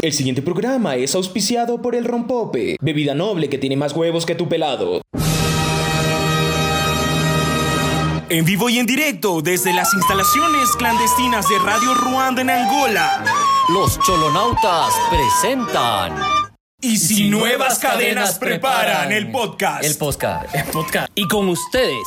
El siguiente programa es auspiciado por el Rompope, bebida noble que tiene más huevos que tu pelado. En vivo y en directo desde las instalaciones clandestinas de Radio Ruanda en Angola. Los cholonautas presentan Y si nuevas cadenas preparan el podcast. el podcast. podcast. Y con ustedes,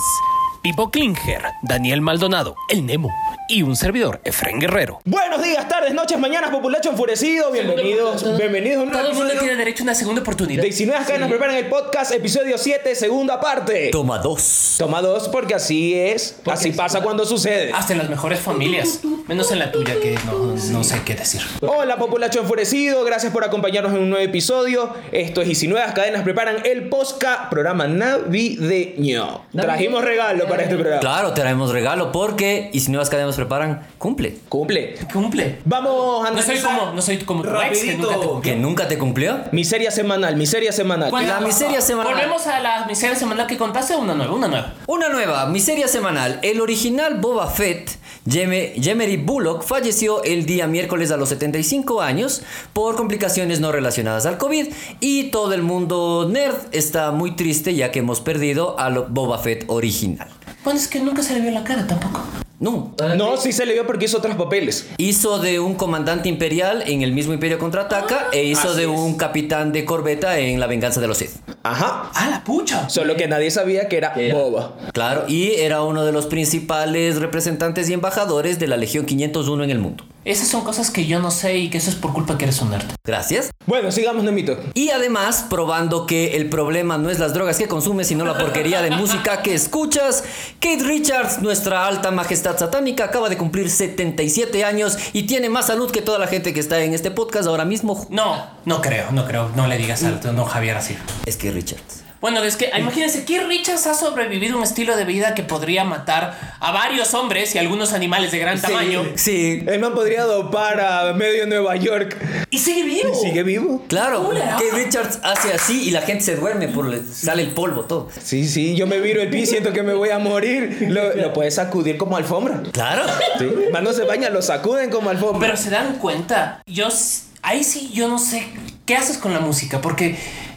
Pipo Klinger, Daniel Maldonado, el Nemo y un servidor, Efren Guerrero. Buenos días, tardes, noches, mañanas, populacho enfurecido. Bienvenidos, bienvenidos a un nuevo Todo el mundo tiene derecho a una segunda oportunidad. de 19 cadenas preparan el podcast, episodio 7, segunda parte. Toma dos. Toma dos porque así es, así pasa cuando sucede. Hasta en las mejores familias, menos en la tuya que no, no sé qué decir. Hola, populacho enfurecido, gracias por acompañarnos en un nuevo episodio. Esto es Y si nuevas cadenas preparan el podcast, programa navideño. Trajimos regalo para este programa. Claro, traemos regalo porque, y si nuevas cadenas preparan, cumple. Cumple. Cumple. Vamos a No soy analizar como, no soy como tu ex que nunca te cumplió. ¿Que nunca te cumplió? miseria semanal, miseria semanal. ¿Cuál- La miseria semanal. Volvemos a la miseria semanal que contaste, una nueva, una nueva. Una nueva, miseria semanal. El original Boba Fett, Jeme- Jemery Bullock, falleció el día miércoles a los 75 años por complicaciones no relacionadas al COVID. Y todo el mundo nerd está muy triste ya que hemos perdido al Boba Fett original. Bueno, es que nunca se le vio la cara tampoco. No, No, sí se le vio porque hizo otros papeles. Hizo de un comandante imperial en el mismo Imperio Contraataca e hizo de un capitán de corbeta en La Venganza de los Sith. Ajá. ¡Ah, la pucha! Solo que nadie sabía que era boba. Claro, y era uno de los principales representantes y embajadores de la Legión 501 en el mundo. Esas son cosas que yo no sé y que eso es por culpa que eres un nerd. Gracias. Bueno, sigamos, Nemito. Y además, probando que el problema no es las drogas que consumes, sino la porquería de música que escuchas, Kate Richards, nuestra alta majestad satánica, acaba de cumplir 77 años y tiene más salud que toda la gente que está en este podcast ahora mismo. No, no creo, no creo. No le digas al don Javier así. Es que Richards. Bueno, es que imagínense que Richards ha sobrevivido un estilo de vida que podría matar a varios hombres y algunos animales de gran tamaño. Sí, El man podría dopar a medio Nueva York. Y sigue vivo. ¿Sigue vivo? claro. Kate Richards hace así y la gente se duerme, por le- sale el polvo, todo. Sí, sí, yo me viro el pie y siento que me voy a morir. Lo, lo puedes sacudir como alfombra. Claro. Sí. Man no se baña, lo sacuden como alfombra. Pero se dan cuenta, yo s- ahí sí yo no sé qué haces con la música, porque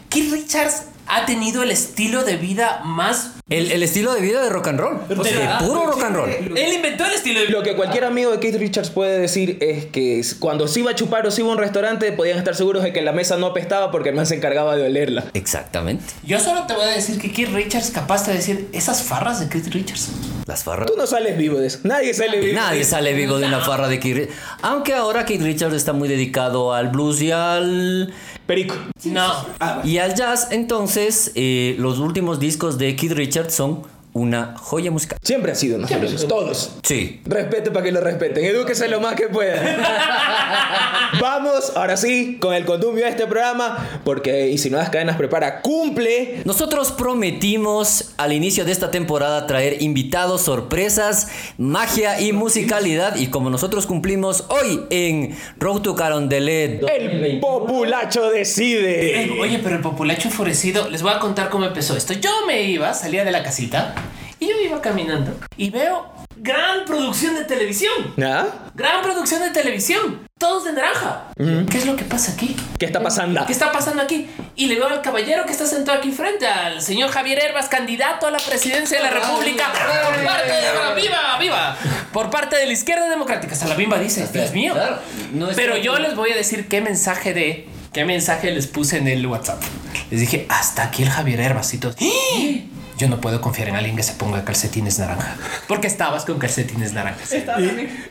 Keith Richards ha tenido el estilo de vida más. El, el estilo de vida de rock and roll. O sea, de puro rock and roll. Él inventó el estilo de vida. Lo que cualquier amigo de Keith Richards puede decir es que cuando se iba a chupar o se iba a un restaurante, podían estar seguros de que la mesa no apestaba porque el man se encargaba de olerla. Exactamente. Yo solo te voy a decir que Keith Richards es capaz de decir esas farras de Keith Richards. Las farras. Tú no sales vivo de eso. Nadie sale vivo. Nadie sale vivo de una farra de Keith Richards. Aunque ahora Keith Richards está muy dedicado al blues y al, Perico. No. y al jazz. Entonces, eh, los últimos discos de Keith Richards son una joya musical. Siempre ha sido nosotros. Todos. Sí. Respete para que lo respeten. Edúquese lo más que puedan. Vamos, ahora sí, con el condumio de este programa. Porque Y si nuevas cadenas prepara, cumple. Nosotros prometimos al inicio de esta temporada traer invitados, sorpresas, magia y musicalidad. Y como nosotros cumplimos hoy en Road to Carondelet El populacho decide. Oye, pero el populacho enfurecido, les voy a contar cómo empezó esto. Yo me iba, salía de la casita y yo iba caminando y veo gran producción de televisión. ¿Ah? Gran producción de televisión. Todos de naranja. ¿Qué es lo que pasa aquí? ¿Qué está pasando? ¿Qué está pasando aquí? Y le veo al caballero que está sentado aquí frente, al señor Javier Herbas, candidato a la presidencia de la República por parte de... ¡Viva, viva! Por parte de la izquierda democrática. Hasta la bimba dice, Dios mío. Claro, no es Pero yo les voy a decir qué mensaje de... ¿Qué mensaje les puse en el WhatsApp? Les dije, hasta aquí el Javier Herbas y todos, ¡Ah! Yo no puedo confiar en alguien que se ponga calcetines naranja. Porque estabas con calcetines naranjas. Y,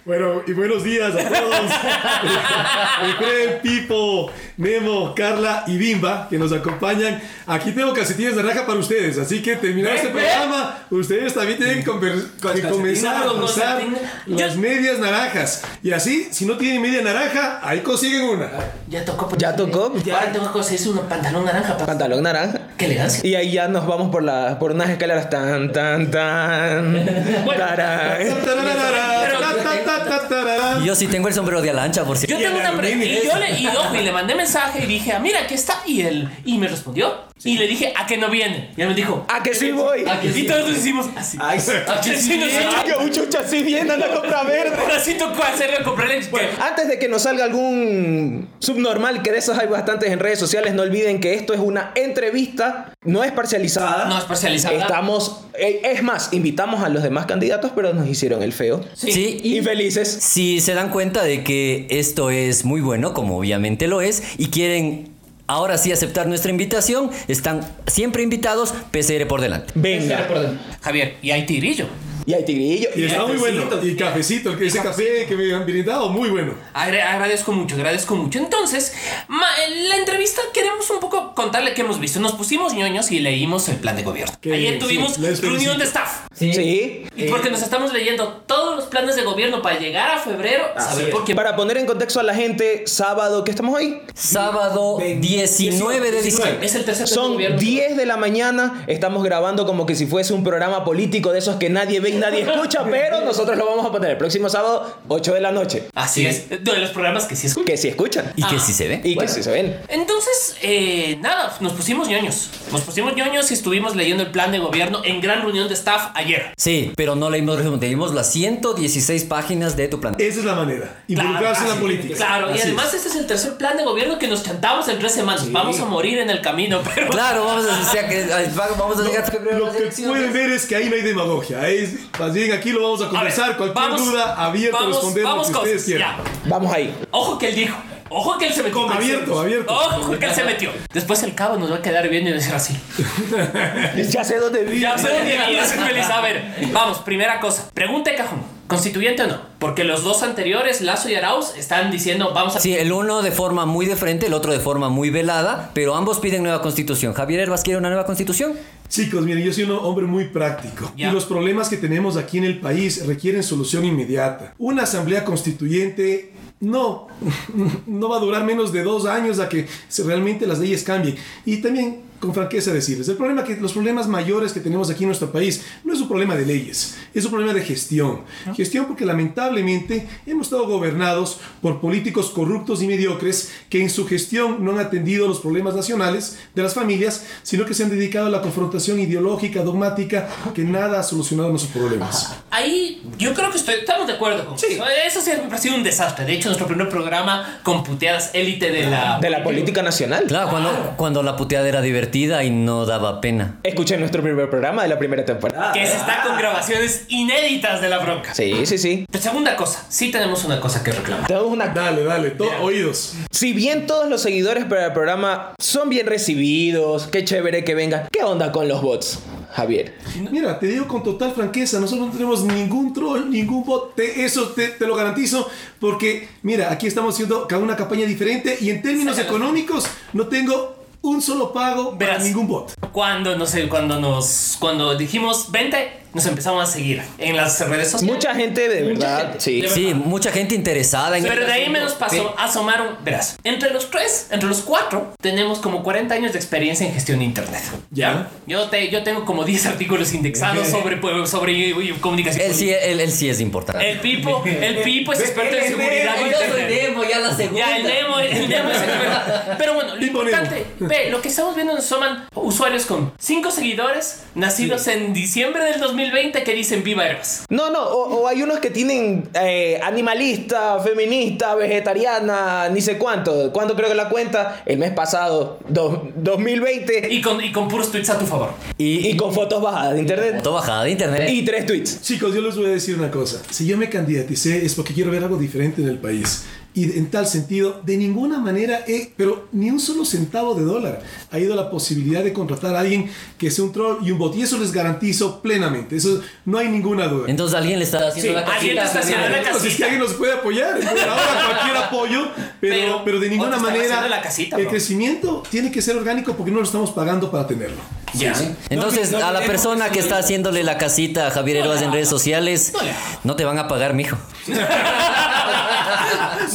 bueno, y buenos días a todos. Efraín, Pipo, Nemo, Carla y Bimba que nos acompañan. Aquí tengo calcetines naranja para ustedes, así que terminado este programa, ustedes también tienen que, comenzar a usar las medias naranjas. Y así, si no tienen media naranja, ahí consiguen una. Ya tocó. pues. Ya tocó. Ahora tengo que conseguirse un pantalón naranja. pa- Pantalón naranja. Qué elegancia. Y ahí ya nos vamos por, la, por unas escaleras tan, tan, tan. yo sí tengo el sombrero de alancha, por si. Yo tengo una pre- aluminio. y yo le y ojo, y le mandé mensaje y dije, ah, mira, aquí está y él y me respondió. Y le dije, ¿a que no viene? Y él me dijo, ¿A que sí voy? ¿A que sí? Y todos nos hicimos así. Ay, sí. ¿A que sí nos Ay, que un chucha bien anda a comprar verde. Ahora sí tocó hacerle comprarle. que- Antes de que nos salga algún subnormal, que de esos hay bastantes en redes sociales, no olviden que esto es una entrevista, no es parcializada. No es parcializada. Estamos, eh, es más, invitamos a los demás candidatos, pero nos hicieron el feo. Sí, y Infelices. si se dan cuenta de que esto es muy bueno, como obviamente lo es, y quieren ahora sí aceptar nuestra invitación, están siempre invitados, PCR por delante. Venga. Javier, y hay tigrillo. Y hay tigrillo. Y está muy bueno. Y cafecito, el que ese café que me han brindado, muy bueno. Agra- agradezco mucho, agradezco mucho. Entonces, en la entrevista queremos un poco contarle qué hemos visto. Nos pusimos ñoños y leímos el plan de gobierno. Que Ayer sí, tuvimos reunión de staff. Sí. Y porque nos estamos leyendo todos los planes de gobierno para llegar a febrero, saber por qué. Para poner en contexto a la gente, sábado, ¿qué estamos hoy? Sábado 19 de diciembre. Es el tercer de Son gobierno. 10 de la mañana, estamos grabando como que si fuese un programa político de esos que nadie ve y nadie escucha, pero nosotros lo vamos a poner el próximo sábado, 8 de la noche. Así es, de los programas que sí escuchan. Que sí escuchan. Y que Ah. sí se ve. Y que sí se ven. Entonces, eh, nada, nos pusimos ñoños. Nos pusimos ñoños y estuvimos leyendo el plan de gobierno en gran reunión de staff ayer. Sí, pero no leímos resumen, leímos las 116 páginas de tu plan. Esa es la manera. Involucrarse en la política. Claro, y además es. este es el tercer plan de gobierno que nos chantamos en tres semanas. Vamos a morir en el camino, pero... Claro, vamos a, o sea que, vamos a llegar a Lo que pueden ver es que ahí no hay demagogia. Es, más bien aquí lo vamos a A ver, conversar. Cualquier vamos- duda, abierto, vamos- respondemos vamos lo que ustedes quieran. ya. Vamos ahí. Ojo que él dijo. Ojo que él se metió. Abierto, abierto. Ojo que él se metió. Después el cabo nos va a quedar viendo y decir así. Ya sé dónde vive. Ya sé dónde vienes, feliz. A ver, vamos, primera cosa. Pregunta de cajón. ¿Constituyente o no? Porque los dos anteriores, Lazo y Arauz, están diciendo vamos a... Sí, el uno de forma muy de frente, el otro de forma muy velada, pero ambos piden nueva constitución. Javier Herbas quiere una nueva constitución. Chicos, miren, yo soy un hombre muy práctico y los problemas que tenemos aquí en el país requieren solución inmediata. Una asamblea constituyente no, no va a durar menos de dos años a que realmente las leyes cambien. Y también, con franqueza decirles, el problema que, los problemas mayores que tenemos aquí en nuestro país no es un problema de leyes, es un problema de gestión. Gestión porque lamentablemente hemos estado gobernados por políticos corruptos y mediocres que en su gestión no han atendido los problemas nacionales de las familias, sino que se han dedicado a la confrontación ideológica, dogmática, que nada ha solucionado nuestros problemas. Ahí yo creo que estoy, estamos de acuerdo con eso. Eso sí me ha parecido un desastre. De hecho, nuestro primer programa con puteadas élite de la... De la política nacional. Claro, cuando, cuando la puteada era divertida y no daba pena. Escuchen nuestro primer programa de la primera temporada. Que se está con grabaciones inéditas de la bronca. Sí, sí, sí. Pero segunda cosa, sí tenemos una cosa que reclamar. Tenemos una Dale, dale, to- oídos. Si bien todos los seguidores para el programa son bien recibidos, qué chévere que vengan, ¿qué onda con los bots, Javier? Mira, te digo con total franqueza, nosotros no tenemos ningún troll, ningún bot, te- eso te, te lo garantizo, porque mira, aquí estamos haciendo cada una campaña diferente y en términos económicos no tengo un solo pago para Verás. ningún bot. Cuando, no sé, cuando nos, cuando dijimos 20, nos empezamos a seguir en las redes sociales. Mucha gente de Mucha verdad, gente. sí. De Sí, verdad. mucha gente interesada en Pero de ahí me nos Sí. pasó, asomaron, verás, entre los tres, entre los cuatro, tenemos como 40 años de experiencia en gestión de internet. Ya. Yo, te, yo tengo como 10 artículos indexados sobre, sobre comunicación. Él sí, él, él sí es importante. El Pipo, el Pipo es experto en seguridad de internet. ya la segunda. Ya, el Nemo, el Nemo es experto. Pero bueno, lo importante, ve, lo que estamos viendo nos suman usuarios con 5 seguidores, nacidos en diciembre del 2020, que dicen viva Herbas. No, no, o, o hay unos que tienen eh, animalista, feminista, vegetariana, ni sé cuánto. ¿Cuánto creo que la cuenta? El mes pasado, dos- 2020, Y con, y con puros tweets a tu favor. Y, y con fotos bajadas de internet foto bajada de internet. y tres tweets. Chicos, yo les voy a decir una cosa. Si yo me candidaticé es porque quiero ver algo diferente en el país. Y en tal sentido, de ninguna manera he, pero ni un solo centavo de dólar, ha ido la posibilidad de contratar a alguien que sea un troll y un bot. Y eso les garantizo plenamente. Eso no hay ninguna duda. Entonces alguien le está haciendo Sí, la alguien casita. le está haciendo la Pues es que alguien nos puede apoyar. Entonces, ahora cualquier apoyo, pero, Pero, pero, de ninguna manera la casita, el bro. crecimiento tiene que ser orgánico porque no lo estamos pagando para tenerlo. Ya. Entonces, No, a la persona que está haciéndole la casita a Javier Herbas en redes sociales, no te van a pagar, mijo.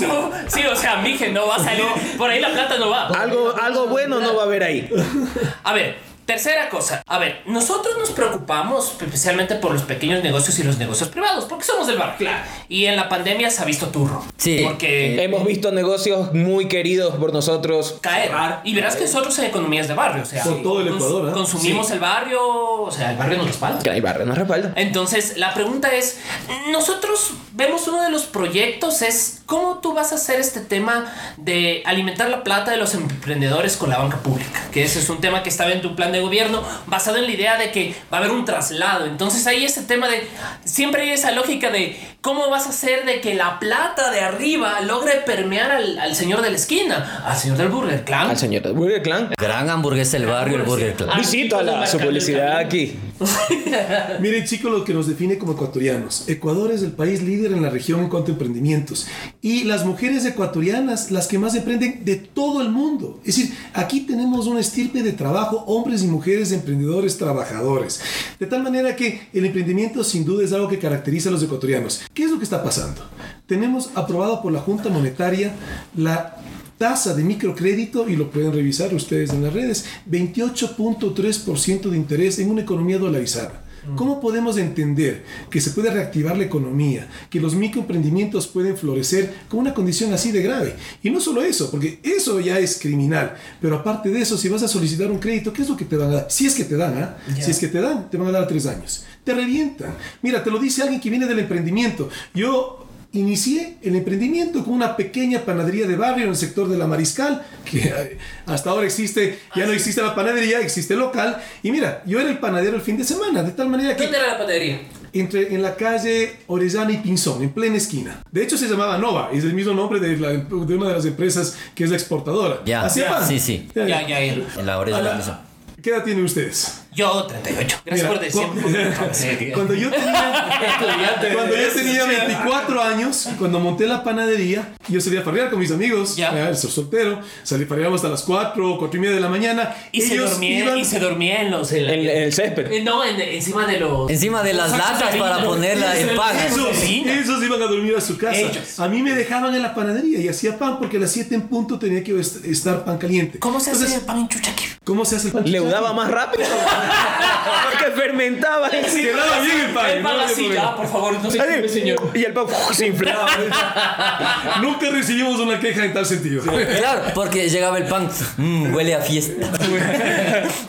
No, sí, o sea, mije, no va a salir. Por ahí la plata no va. Algo, algo bueno no va a haber ahí. A ver, Tercera cosa, a ver, nosotros nos preocupamos especialmente por los pequeños negocios y los negocios privados, porque somos del barrio. Claro. Y en la pandemia se ha visto turro. Sí. Porque Hemos visto negocios muy queridos por nosotros. caer. Y verás que nosotros en economías de barrio, o sea, Por todo el Ecuador, ¿eh? consumimos el barrio, o sea, el barrio nos respalda. Hay barrio nos respalda. Entonces, la pregunta es, nosotros vemos uno de los proyectos es cómo tú vas a hacer este tema de alimentar la plata de los emprendedores con la banca pública, que ese es un tema que estaba en tu plan de gobierno basado en la idea de que va a haber un traslado. Entonces, ahí ese tema de siempre hay esa lógica de cómo vas a hacer de que la plata de arriba logre permear al, al señor de la esquina, al señor del Burger Clan. Al señor del Burger Clan. Gran hamburguesa del barrio, el Burger Club. Ah, Visito a la, su publicidad aquí. Miren chicos lo que nos define como ecuatorianos. Ecuador es el país líder en la región en cuanto a emprendimientos. Y las mujeres ecuatorianas, las que más emprenden de todo el mundo. Es decir, aquí tenemos una estirpe de trabajo, hombres y mujeres emprendedores, trabajadores. De tal manera que el emprendimiento sin duda es algo que caracteriza a los ecuatorianos. ¿Qué es lo que está pasando? Tenemos aprobado por la Junta Monetaria la tasa de microcrédito, y lo pueden revisar ustedes en las redes, 28.3% de interés en una economía dolarizada. ¿Cómo podemos entender que se puede reactivar la economía, que los microemprendimientos pueden florecer con una condición así de grave? Y no solo eso, porque eso ya es criminal, pero aparte de eso, si vas a solicitar un crédito, ¿qué es lo que te van a dar? Si es que te dan, ¿ah? Si es que te dan, te van a dar tres años. Te revientan. Mira, te lo dice alguien que viene del emprendimiento. Yo Inicié el emprendimiento con una pequeña panadería de barrio en el sector de la Mariscal, que hasta ahora existe, ya no existe la panadería, existe el local. Y mira, yo era el panadero el fin de semana, de tal manera que ¿Dónde era la panadería? entre, en la calle Orellana y Pinzón, en plena esquina. De hecho, se llamaba Nova, es el mismo nombre de, la- de una de las empresas que es la exportadora. Ya, Hacía ya, pan. sí, sí. Ya, ya. Ya, ya, ya. En la hora A la la- misa. ¿Qué edad tienen ustedes? Yo, 38. Gracias Mira, por decirme. cu- cuando yo tenía, cuando yo tenía 24 años, cuando monté la panadería, yo salía a farrear con mis amigos, Ya. soy soltero, salí farreábamos hasta las 4, 4 y media de la mañana. Y se, Ellos dormía, iban- y se dormía en los. En, En, en el césped. Eh, no, en- encima de los. Encima de las latas para vino. poner la- el pan. Esos, esos iban a dormir a su casa. Ellos. A mí me dejaban en la panadería y hacía pan porque a las 7 en punto tenía que est- estar pan caliente. ¿Cómo se hace Entonces, el pan en chuchaquí? ¿Cómo se hace el pan? Leudaba más rápido. Porque fermentaba. Quedaba bien el pan. El pan no había por favor, no se Así, señor. Y el pan se inflaba. Nunca recibimos una queja en tal sentido. Claro, porque llegaba el pan, mm, huele a fiesta.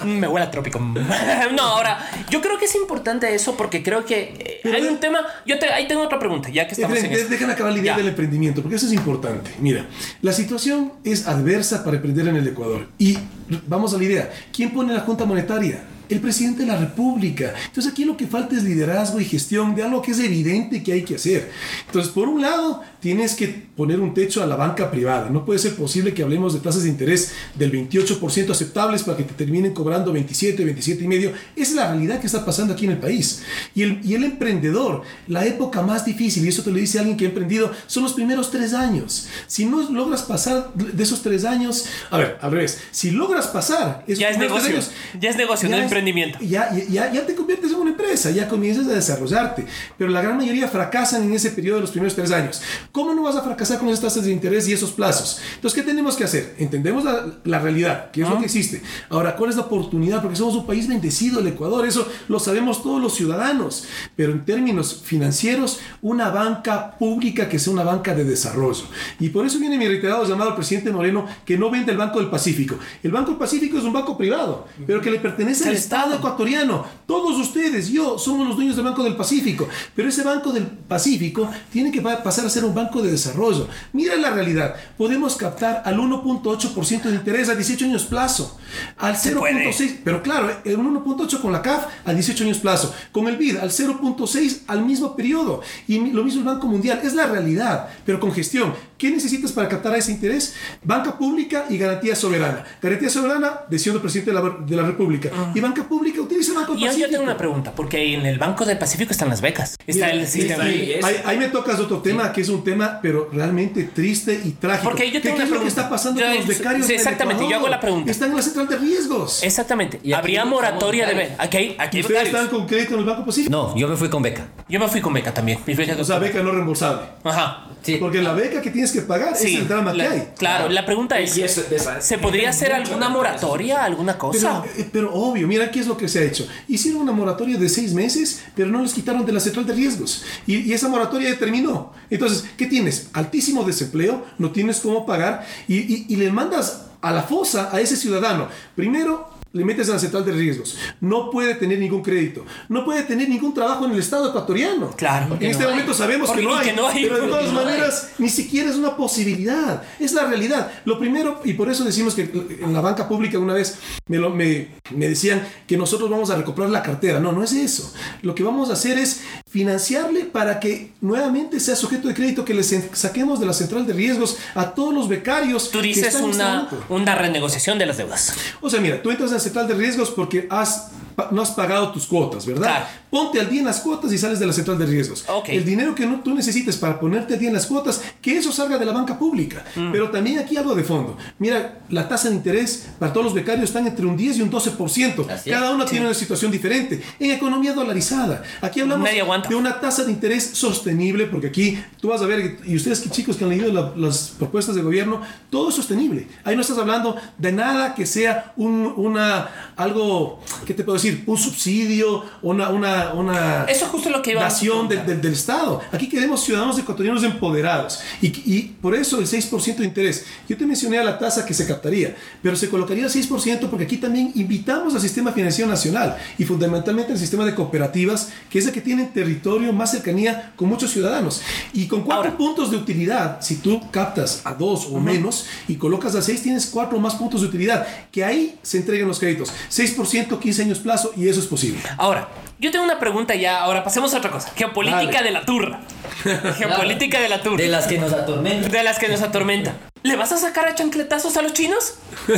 Mm, Me huele a trópico. No, ahora, yo creo que es importante eso porque creo que eh, hay un tema. Yo te, ahí tengo otra pregunta, ya que estamos en eso. Dejan acabar la idea Ya. del emprendimiento, porque eso es importante. Mira, la situación es adversa para emprender en el Ecuador. Y vamos a la idea. ¿Quién pone la Junta Monetaria? El presidente de la República. Entonces aquí lo que falta es liderazgo y gestión de algo que es evidente que hay que hacer. Entonces, por un lado, tienes que poner un techo a la banca privada. No puede ser posible que hablemos de tasas de interés del 28% aceptables para que te terminen cobrando 27, 27 y medio. Esa es la realidad que está pasando aquí en el país. Y el, y el emprendedor, la época más difícil, y eso te lo dice alguien que ha emprendido, son los primeros tres años. Si no logras pasar de esos tres años, a ver, al revés, si logras pasar esos Ya es negocio. Ya es negocio, no es- emprendimiento. Ya, ya, ya, te conviertes en una empresa, ya comienzas a desarrollarte. Pero la gran mayoría fracasan en ese periodo de los primeros tres años. ¿Cómo no vas a fracasar con esas tasas de interés y esos plazos? Entonces, ¿qué tenemos que hacer? Entendemos la, la realidad, que es lo que existe. Ahora, ¿cuál es la oportunidad? Porque somos un país bendecido, el Ecuador, eso lo sabemos todos los ciudadanos. Pero en términos financieros, una banca pública que sea una banca de desarrollo. Y por eso viene mi reiterado llamado al presidente Moreno que no vende el Banco del Pacífico. El Banco del Pacífico es un banco privado, pero que le pertenece al Estado ecuatoriano. Todos ustedes, yo, somos los dueños del Banco del Pacífico. Pero ese Banco del Pacífico tiene que pa- pasar a ser un banco de desarrollo. Mira la realidad. Podemos captar al 1.8% de interés a 18 años plazo. Al 0.6, pero claro, el 1.8 con la CAF a 18 años plazo. Con el BID al 0.6 al mismo periodo. Y lo mismo el Banco Mundial. Es la realidad, pero con gestión. ¿Qué necesitas para captar ese interés? Banca pública y garantía soberana. Garantía soberana, decisión del presidente de la, de la República. Y banca pública utiliza el Banco del Y yo, yo Pacífico. tengo una pregunta, porque en el Banco del Pacífico están las becas. Está Mira, el sistema. ahí, ahí- ahí me tocas otro tema que es un tema, pero realmente triste y trágico. Porque yo ¿Qué, tengo qué una es lo que pregunta. está pasando Yo- con los becarios? sí, exactamente, yo hago la pregunta. Están en la central de riesgos. Exactamente. Y Habría moratoria de becas. Aquí aquí ¿Ustedes becarios. están con crédito en el Banco Pacífico? No, yo me fui con beca. Yo me fui con beca también. Mi beca de O sea, beca no reembolsable. Ajá. Sí. Porque la beca que tienes que pagar Sí, es el drama la- que hay. Claro, la pregunta es, Y eso- de esa- ¿se podría hacer alguna moratoria, alguna cosa? Pero, eh, pero obvio, mira qué es lo que se ha hecho. Hicieron una moratoria de seis meses, pero no les quitaron de la central de riesgos. Y, y esa moratoria ya terminó. Entonces, ¿qué tienes? Altísimo desempleo, no tienes cómo pagar y, y- y le mandas a la fosa a ese ciudadano. Primero, le metes a la central de riesgos. No puede tener ningún crédito. No puede tener ningún trabajo en el Estado ecuatoriano. Claro, En este no momento hay. sabemos Porque que no, hay, que no hay, Pero de todas no hay. maneras, ni siquiera es una posibilidad. Es la realidad. Lo primero, y por eso decimos que en la banca pública una vez me, lo- me, me decían que nosotros vamos a recuperar la cartera. No, no es eso. Lo que vamos a hacer es financiarle para que nuevamente sea sujeto de crédito, que le saquemos de la central de riesgos a todos los becarios. Tú que dices están en este una, una renegociación de las deudas. O sea, mira, tú entras central de riesgos porque has, no has pagado tus cuotas, ¿verdad? Claro. Ponte al día en las cuotas y sales de la central de riesgos. Ok. El dinero que no- tú necesites para ponerte al día en las cuotas, que eso salga de la banca pública. Mm. Pero también aquí algo de fondo. Mira, la tasa de interés para todos los becarios están entre un 10 y un 12%. Así. Cada uno tiene una situación diferente. En economía dolarizada. Aquí hablamos de una tasa de interés sostenible, porque aquí tú vas a ver, y ustedes que chicos que han leído la- las propuestas de gobierno, todo es sostenible. Ahí no estás hablando de nada que sea un, una, algo, ¿qué te puedo decir? Un subsidio, una, una, una Eso es justo lo que iba a nación del, preguntar. del- del Estado. Aquí queremos ciudadanos ecuatorianos empoderados. Y, y por eso el 6% de interés. Yo te mencioné a la tasa que se captaría, pero se colocaría el 6% porque aquí también invitamos al sistema financiero nacional y fundamentalmente al sistema de cooperativas, que es el que tiene territorio más cercanía con muchos ciudadanos. Y con cuatro Ahora. puntos de utilidad, si tú captas a dos o menos y colocas a seis, tienes cuatro más puntos de utilidad, que ahí se entregan los créditos. 6%, 15 años plazo y eso es posible. Ahora, yo tengo una pregunta ya. Ahora pasemos a otra cosa. Geopolítica Dale. de la turra. Geopolítica de la turra. De las que nos atormentan. De las que nos atormenta. ¿Le vas a sacar a chancletazos a los chinos?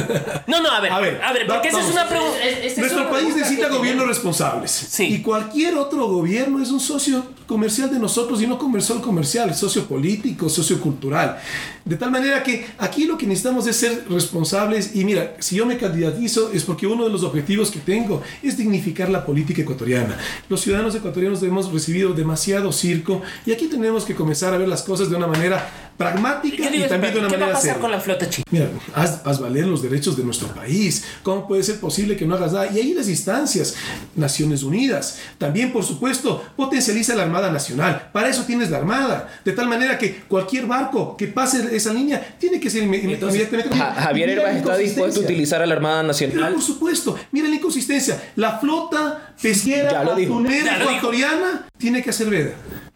No, no, a ver. A ver, a ver va- porque esa es una pregunta. Nuestro país necesita gobiernos responsables. Sí. Y cualquier otro gobierno es un socio comercial de nosotros y no comercial comercial, es socio político, socio cultural. De tal manera que aquí lo que necesitamos es ser responsables. Y mira, si yo me candidatizo es porque uno de los objetivos que tengo es dignificar la política ecuatoriana. Los ciudadanos ecuatorianos hemos recibido demasiado circo y aquí tenemos que comenzar a ver las cosas de una manera pragmática y también de una ¿Qué va a manera pasar seria. con la flota china? Mira, haz, haz valer los derechos de nuestro país. ¿Cómo puede ser posible que no hagas nada? Y ahí las instancias, Naciones Unidas. También, por supuesto, potencializa la Armada Nacional. Para eso tienes la Armada. De tal manera que cualquier barco que pase esa línea tiene que ser inme- inmediatamente. Ja- Javier Herbas está dispuesto a utilizar a la Armada Pero Nacional. por supuesto, mira la inconsistencia. La flota pesquera dijo. ecuatoriana tiene que hacer veda.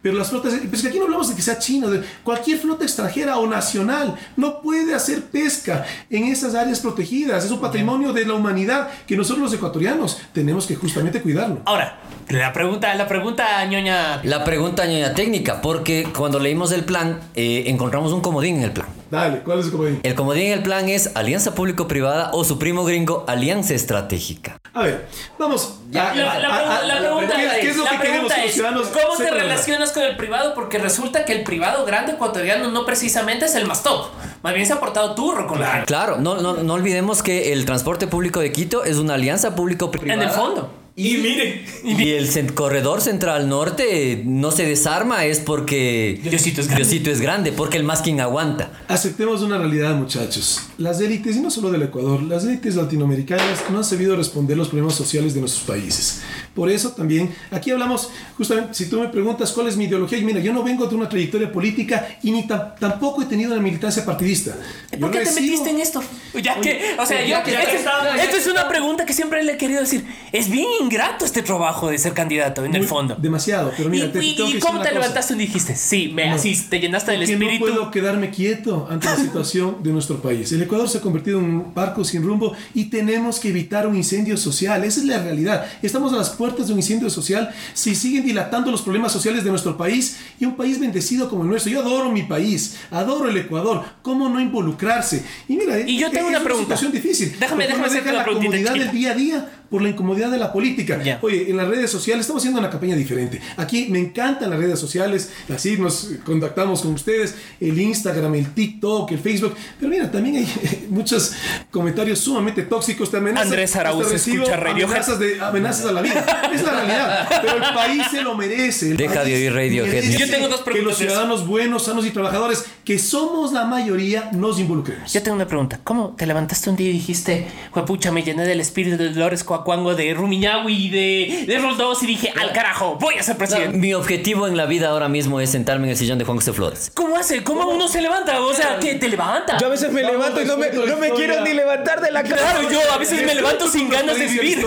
Pero las flotas, pues aquí no hablamos de que sea chino, de cualquier flota extranjera o nacional no puede hacer pesca en esas áreas protegidas. Es un patrimonio de la humanidad que nosotros los ecuatorianos tenemos que justamente cuidarlo. Ahora, la pregunta, la pregunta, ñoña. La pregunta ñoña técnica, porque cuando leímos el plan, eh, encontramos un comodín en el plan. Dale, ¿cuál es el comodín? El comodín en el plan es alianza público-privada o su primo gringo, alianza estratégica. A ver, vamos. La, a- la- a- la a- pregunta- a- la pregunta ¿qué, es, qué es lo la que queremos que los es, ciudadanos ¿cómo te relacionas con el privado? Porque resulta que el privado grande ecuatoriano no precisamente es el más top. Más bien se ha portado turro con la. Claro, no, no, no olvidemos que el transporte público de Quito es una alianza público-privada. En el fondo. Y miren. Y el corredor central norte no se desarma es porque Diosito es grande. Diosito es grande, porque el masking aguanta. Aceptemos una realidad, muchachos. Las élites, y no solo del Ecuador, las élites latinoamericanas no han sabido responder los problemas sociales de nuestros países. Por eso también, aquí hablamos, justamente, si tú me preguntas cuál es mi ideología, y mira, yo no vengo de una trayectoria política y ni tam- tampoco he tenido una militancia partidista. ¿Por Yo qué te metiste en esto? Ya que, o sea, ya que- esto, ya que es una pregunta que siempre le he querido decir. Es bien ingrato este trabajo de ser candidato en el Muy- fondo. Demasiado, pero mira, ¿Y, te, y- tengo que cómo te levantaste y dijiste? Sí, me, No. así te llenaste del espíritu. no puedo quedarme quieto ante la situación de nuestro país. El Ecuador se ha convertido en un barco sin rumbo y tenemos que evitar un incendio social. Esa es la realidad. Estamos a las puertas de un incendio social si siguen dilatando los problemas sociales de nuestro país y un país bendecido como el nuestro. Yo adoro mi país, adoro el Ecuador. ¿Cómo no involucrarse? Y mira, Y yo tengo es una pregunta. situación difícil. Déjame- déjame deja una la comodidad chiquita. del día a día por la incomodidad de la política. Oye, en las redes sociales estamos haciendo una campaña diferente. Aquí me encantan las redes sociales, así nos contactamos con ustedes, el Instagram, el TikTok, el Facebook. Pero mira, también hay muchos comentarios sumamente tóxicos. Te amenazan, Andrés Arauz escucha Radiohead. amenazas, de, amenazas a la vida. Es la realidad. Pero el país se lo merece. El Deja de oír merece Yo tengo dos Que preguntas los de eso. ciudadanos buenos, sanos y trabajadores, que somos la mayoría, nos involucremos. Yo tengo una pregunta. ¿Cómo te levantaste un día y dijiste, pucha, me llené del espíritu de Dolores Coacuango, de Rumiñahui y de, de Roldós y dije, al carajo, voy a ser presidente? Mi objetivo en la vida ahora mismo es sentarme en el sillón de Juan José Flores. ¿Cómo hace? ¿Cómo uno se levanta? O sea, ¿qué te levanta? Yo a veces me Vamos levanto y no me, no me quiero ni levantar de la cama. Claro, yo a veces me levanto sin ganas de vivir.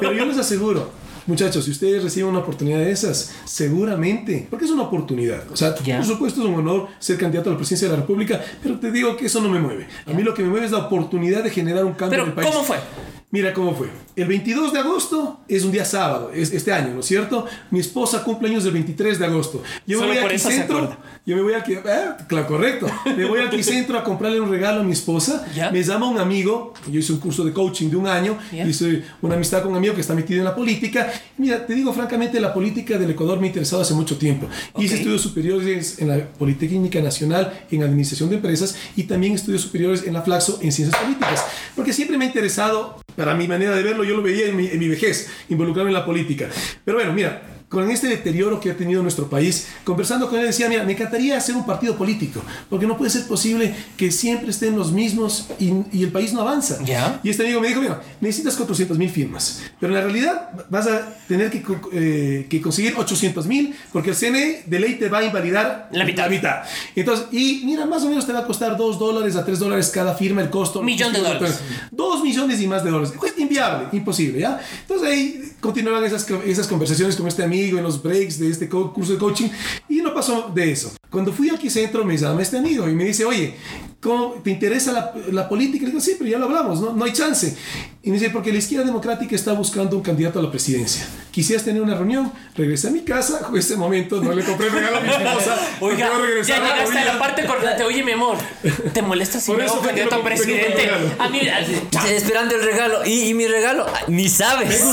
Pero yo les aseguro, muchachos, si ustedes reciben una oportunidad de esas, seguramente, porque es una oportunidad. O sea, Ya. por supuesto es un honor ser candidato a la presidencia de la República, pero te digo que eso no me mueve. A mí lo que me mueve es la oportunidad de generar un cambio Pero, en el país. ¿cómo fue? Mira cómo fue. El 22 de agosto es un día sábado, es este año, ¿no es cierto? Mi esposa cumple años el 23 de agosto. Yo me Solo voy por a eso se Quicentro. acuerda. Yo me voy a eh, claro, correcto. Me voy al Quicentro a comprarle un regalo a mi esposa. ¿Ya? Me llama un amigo. Yo hice un curso de coaching de un año. ¿Ya? Hice una amistad con un amigo que está metido en la política. Mira, te digo francamente, la política del Ecuador me ha interesado hace mucho tiempo. Hice Ok. estudios superiores en la Politécnica Nacional en Administración de Empresas y también estudios superiores en la Flaxo en Ciencias Políticas. Porque siempre me ha interesado, para mi manera de verlo, yo lo veía en mi, en mi vejez, involucrarme en la política. Pero bueno, mira, con este deterioro que ha tenido nuestro país, conversando con él decía, mira, me encantaría hacer un partido político, porque no puede ser posible que siempre estén los mismos y, y el país no avanza. Ya. Y este amigo me dijo, mira, necesitas 400 mil firmas, pero en la realidad vas a tener que, eh, que conseguir 800 mil, porque el CNE de ley te va a invalidar La mitad. Entonces, y mira, más o menos te va a costar 2 dólares a 3 dólares cada firma el costo. Millón de dólares. 2 millones y más de dólares. Es inviable, imposible, ¿ya? Entonces ahí continuaban esas, esas conversaciones con este amigo en los breaks de este curso de coaching y no pasó de eso. Cuando fui aquí centro me llama este amigo y me dice, oye, ¿cómo te interesa la, la política? Le digo, sí, pero ya lo hablamos, ¿no? no hay chance. Y me dice, porque la izquierda democrática está buscando un candidato a la presidencia. Quisieras tener una reunión, regresé a mi casa, en ese momento no le compré regalo a mi esposa. Oiga, ya llegaste a la parte cortante. Oye, mi amor, ¿te molesta si Por me eso hago candidato a no- presidente? regalo. A mí, Esperando el regalo. ¿Y, y mi regalo? Ah, Ni sabes.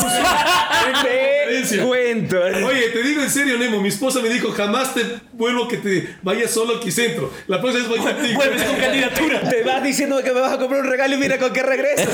Te cuento. Oye, te digo en serio, Nemo, mi esposa me dijo, jamás te vuelvo que te vayas solo al Quicentro. La próxima vez voy contigo. vuelves con candidatura. Te vas diciendo que me vas a comprar un regalo y mira con qué regresas.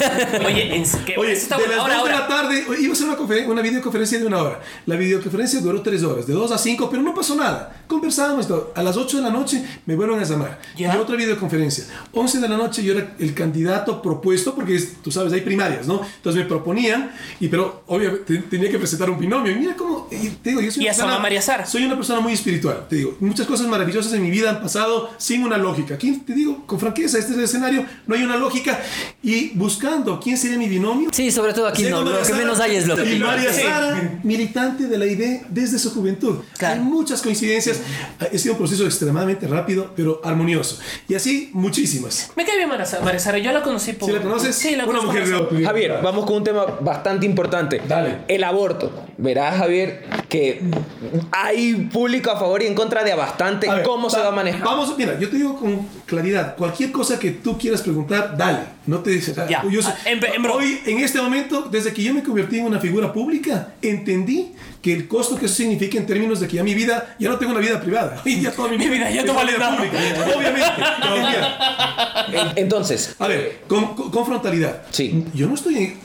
Oye, en, Oye, está de las Ahora, 2 de la tarde, iba a hacer una, una videoconferencia de una hora. La videoconferencia duró 3 horas, de 2 a 5, pero no pasó nada. Conversábamos. A las 8 de la noche me vuelven a llamar. ¿Ya? Y otra videoconferencia. 11 de la noche yo era el candidato propuesto, porque es- tú sabes, hay primarias, ¿no? Entonces me proponían, y pero obviamente tenía que presentar un binomio. Y mira cómo, y te digo, yo soy Y una a Sama María Sara. Soy una persona muy espiritual, te digo. Muchas cosas maravillosas en mi vida han pasado sin una lógica. Aquí te digo, con franqueza, este es el escenario, no hay una lógica. Y buscando quién sería mi binomio, Sí, sobre todo aquí no. Lo que Sara, menos hay es lo Y María Sí. Sara, militante de la ID desde su juventud. Claro. Hay muchas coincidencias. Ha sido un proceso extremadamente rápido, pero armonioso. Y así, muchísimas. Me cae bien María Sara. Yo la conocí por. ¿Sí la conoces? Sí, la Una conozco. mujer de Javier, vamos con un tema bastante importante. Dale. El aborto. Verás, Javier, que hay público a favor y en contra de a bastante. A ver, ¿Cómo se va a manejar? Vamos, mira, yo te digo con claridad, cualquier cosa que tú quieras preguntar, dale. No te dice Ya. yo sé- Ah, en- en bro- hoy, en este momento, desde que yo me convertí en una figura pública, entendí que el costo que eso significa en términos de que ya mi vida, ya no tengo una vida privada. Hoy ya toda mi, Mi vida ya es no vale vida nada. pública. Obviamente. Entonces, a ver, con, con- con frontalidad. Sí. Yo no estoy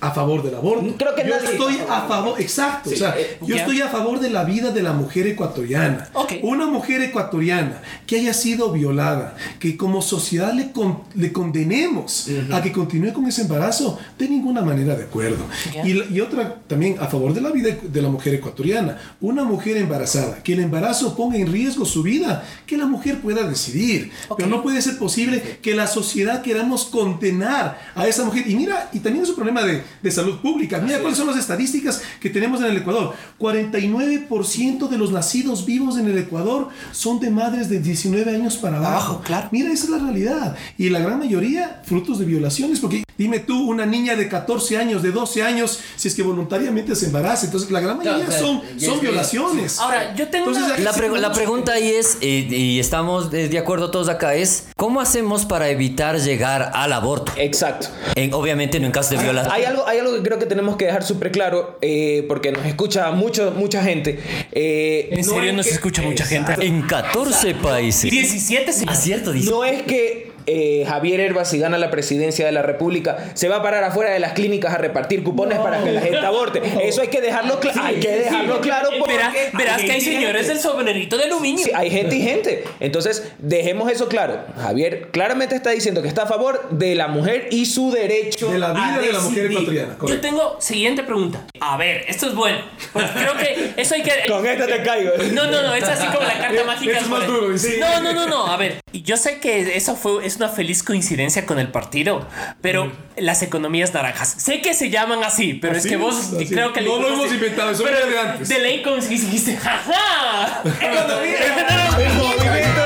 a favor del aborto. Creo que yo nadie- estoy a favor, exacto. o sea, eh, yo ya. estoy a favor de la vida de la mujer ecuatoriana. Ok. Una mujer ecuatoriana que haya sido violada, que como sociedad le, con- le condenemos a que continúe con ese embarazo, de ninguna manera de acuerdo. Ya. Y, y otra también a favor de la vida de la mujer ecuatoriana. Una mujer embarazada, que el embarazo ponga en riesgo su vida, que la mujer pueda decidir. Ok. Pero no puede ser posible que la sociedad queramos condenar a esa mujer. Y mira, y también es un problema de, de salud pública. Mira cuáles son las estadísticas que tenemos en el Ecuador. 49% de los nacidos vivos en el Ecuador son de madres de 19 años para abajo. Abajo, claro. Mira, esa es la realidad. Y la gran mayoría frutos de violaciones. Porque dime tú, una niña de 14 años, de 12 años, si es que voluntariamente se embaraza. Entonces, la gran mayoría o sea, son, violaciones. Ahora, yo tengo Entonces, una. La, pregunta ahí es, eh, y estamos de acuerdo todos acá, es ¿cómo hacemos para evitar llegar al aborto? exacto. En, obviamente no en caso de violación. Hay algo hay algo que creo que tenemos que dejar súper claro, eh, porque nos escucha mucho, mucha gente. eh, En no serio nos que- escucha mucha gente. En 14 países. 17 sí. Ah, cierto, dice. No es que eh, Javier Herbas, si gana la presidencia de la República, se va a parar afuera de las clínicas a repartir cupones para que la gente aborte. Eso hay que dejarlo claro. hay que dejarlo claro porque Verás, verás que hay señores del sombrerito de aluminio. Sí, hay gente y gente. Entonces, dejemos eso claro. Javier claramente está diciendo que está a favor de la mujer y su derecho De la a vida de la mujer decidir. ecuatoriana. Yo tengo siguiente pregunta. A ver, esto es bueno. Porque creo que eso hay que. Con esta te caigo. No, no, no, es así como la carta mágica. Es más duro, sí. No, no, no, no. A ver, yo sé que eso fue es una feliz coincidencia con el partido, pero las economías naranjas. Sé que se llaman así, pero Así es que vos es, creo que No lo hemos inventado, eso Pero viene de antes. De ley dijiste, jaja. El movimiento naranja. Movimiento-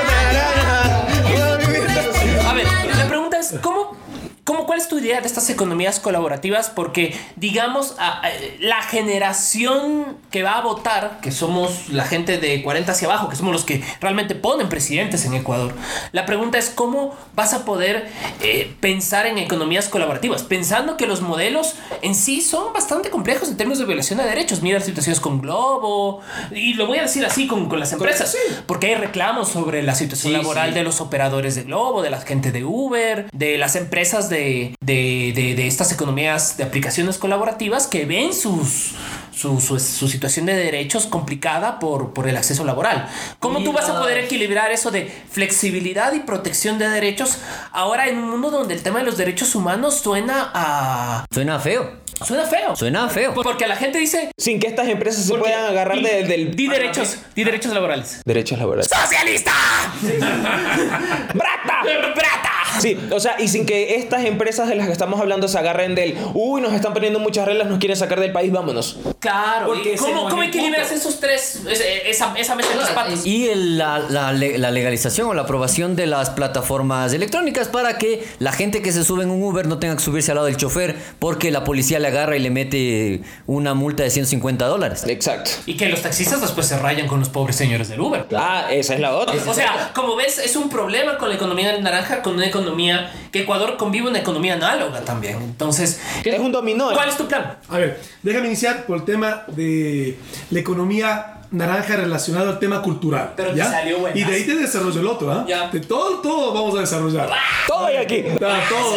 A ver, la pregunta es, ¿cómo, cómo, ¿cuál es tu idea de estas economías colaborativas? Porque, digamos, a- a- la generación que va a votar, que somos la gente de 40 hacia abajo, que somos los que realmente ponen presidentes en Ecuador, la pregunta es, ¿cómo vas a poder eh, pensar en economías colaborativas? Pensando que los modelos en sí son bastante complejos en términos de violación de derechos. Mira situaciones con Globo, y lo voy a decir así con, con las empresas, porque hay reclamos sobre la situación laboral de los operadores de Globo, de la gente de Uber, de las empresas de, de, de- de estas economías de aplicaciones colaborativas que ven sus, su, su- su situación de derechos complicada por, por el acceso laboral. ¿Cómo tú vas a poder equilibrar eso de flexibilidad y protección de derechos ahora en un mundo donde el tema de los derechos humanos suena a... Suena feo. suena feo? Suena feo. Porque la gente dice... Sin que estas empresas se puedan agarrar di- de- del Di derechos, di derechos laborales. derechos laborales. ¡Socialista! ¡Brata! ¡Brata! Sí, o sea, y sin que estas empresas de las que estamos hablando se agarren del, uy, nos están poniendo muchas reglas, nos quieren sacar del país, vámonos. Claro. Porque ¿y ese ¿Cómo, cómo equilibras esos tres? ese- Esa, esa mesa de los patos. Y el- la, la la legalización o la aprobación de las plataformas electrónicas para que la gente que se sube en un Uber no tenga que subirse al lado del chofer porque la policía le agarra y le mete una multa de 150 dólares. Exacto. Y que los taxistas después se rayan con los pobres señores del Uber. Ah, esa es la otra. O sea, como ves, es un problema con la economía naranja, con una economía que Ecuador convive una economía análoga también. Entonces, Es un dominó. ¿cuál es tu plan? A ver, déjame iniciar por el tema de la economía naranja relacionado al tema cultural. Pero te ¿ya? salió buenazo. Y de ahí te desarrollo el otro, ¿ah? Ya. De todo, todo vamos a desarrollar. Todo hay aquí. Todo,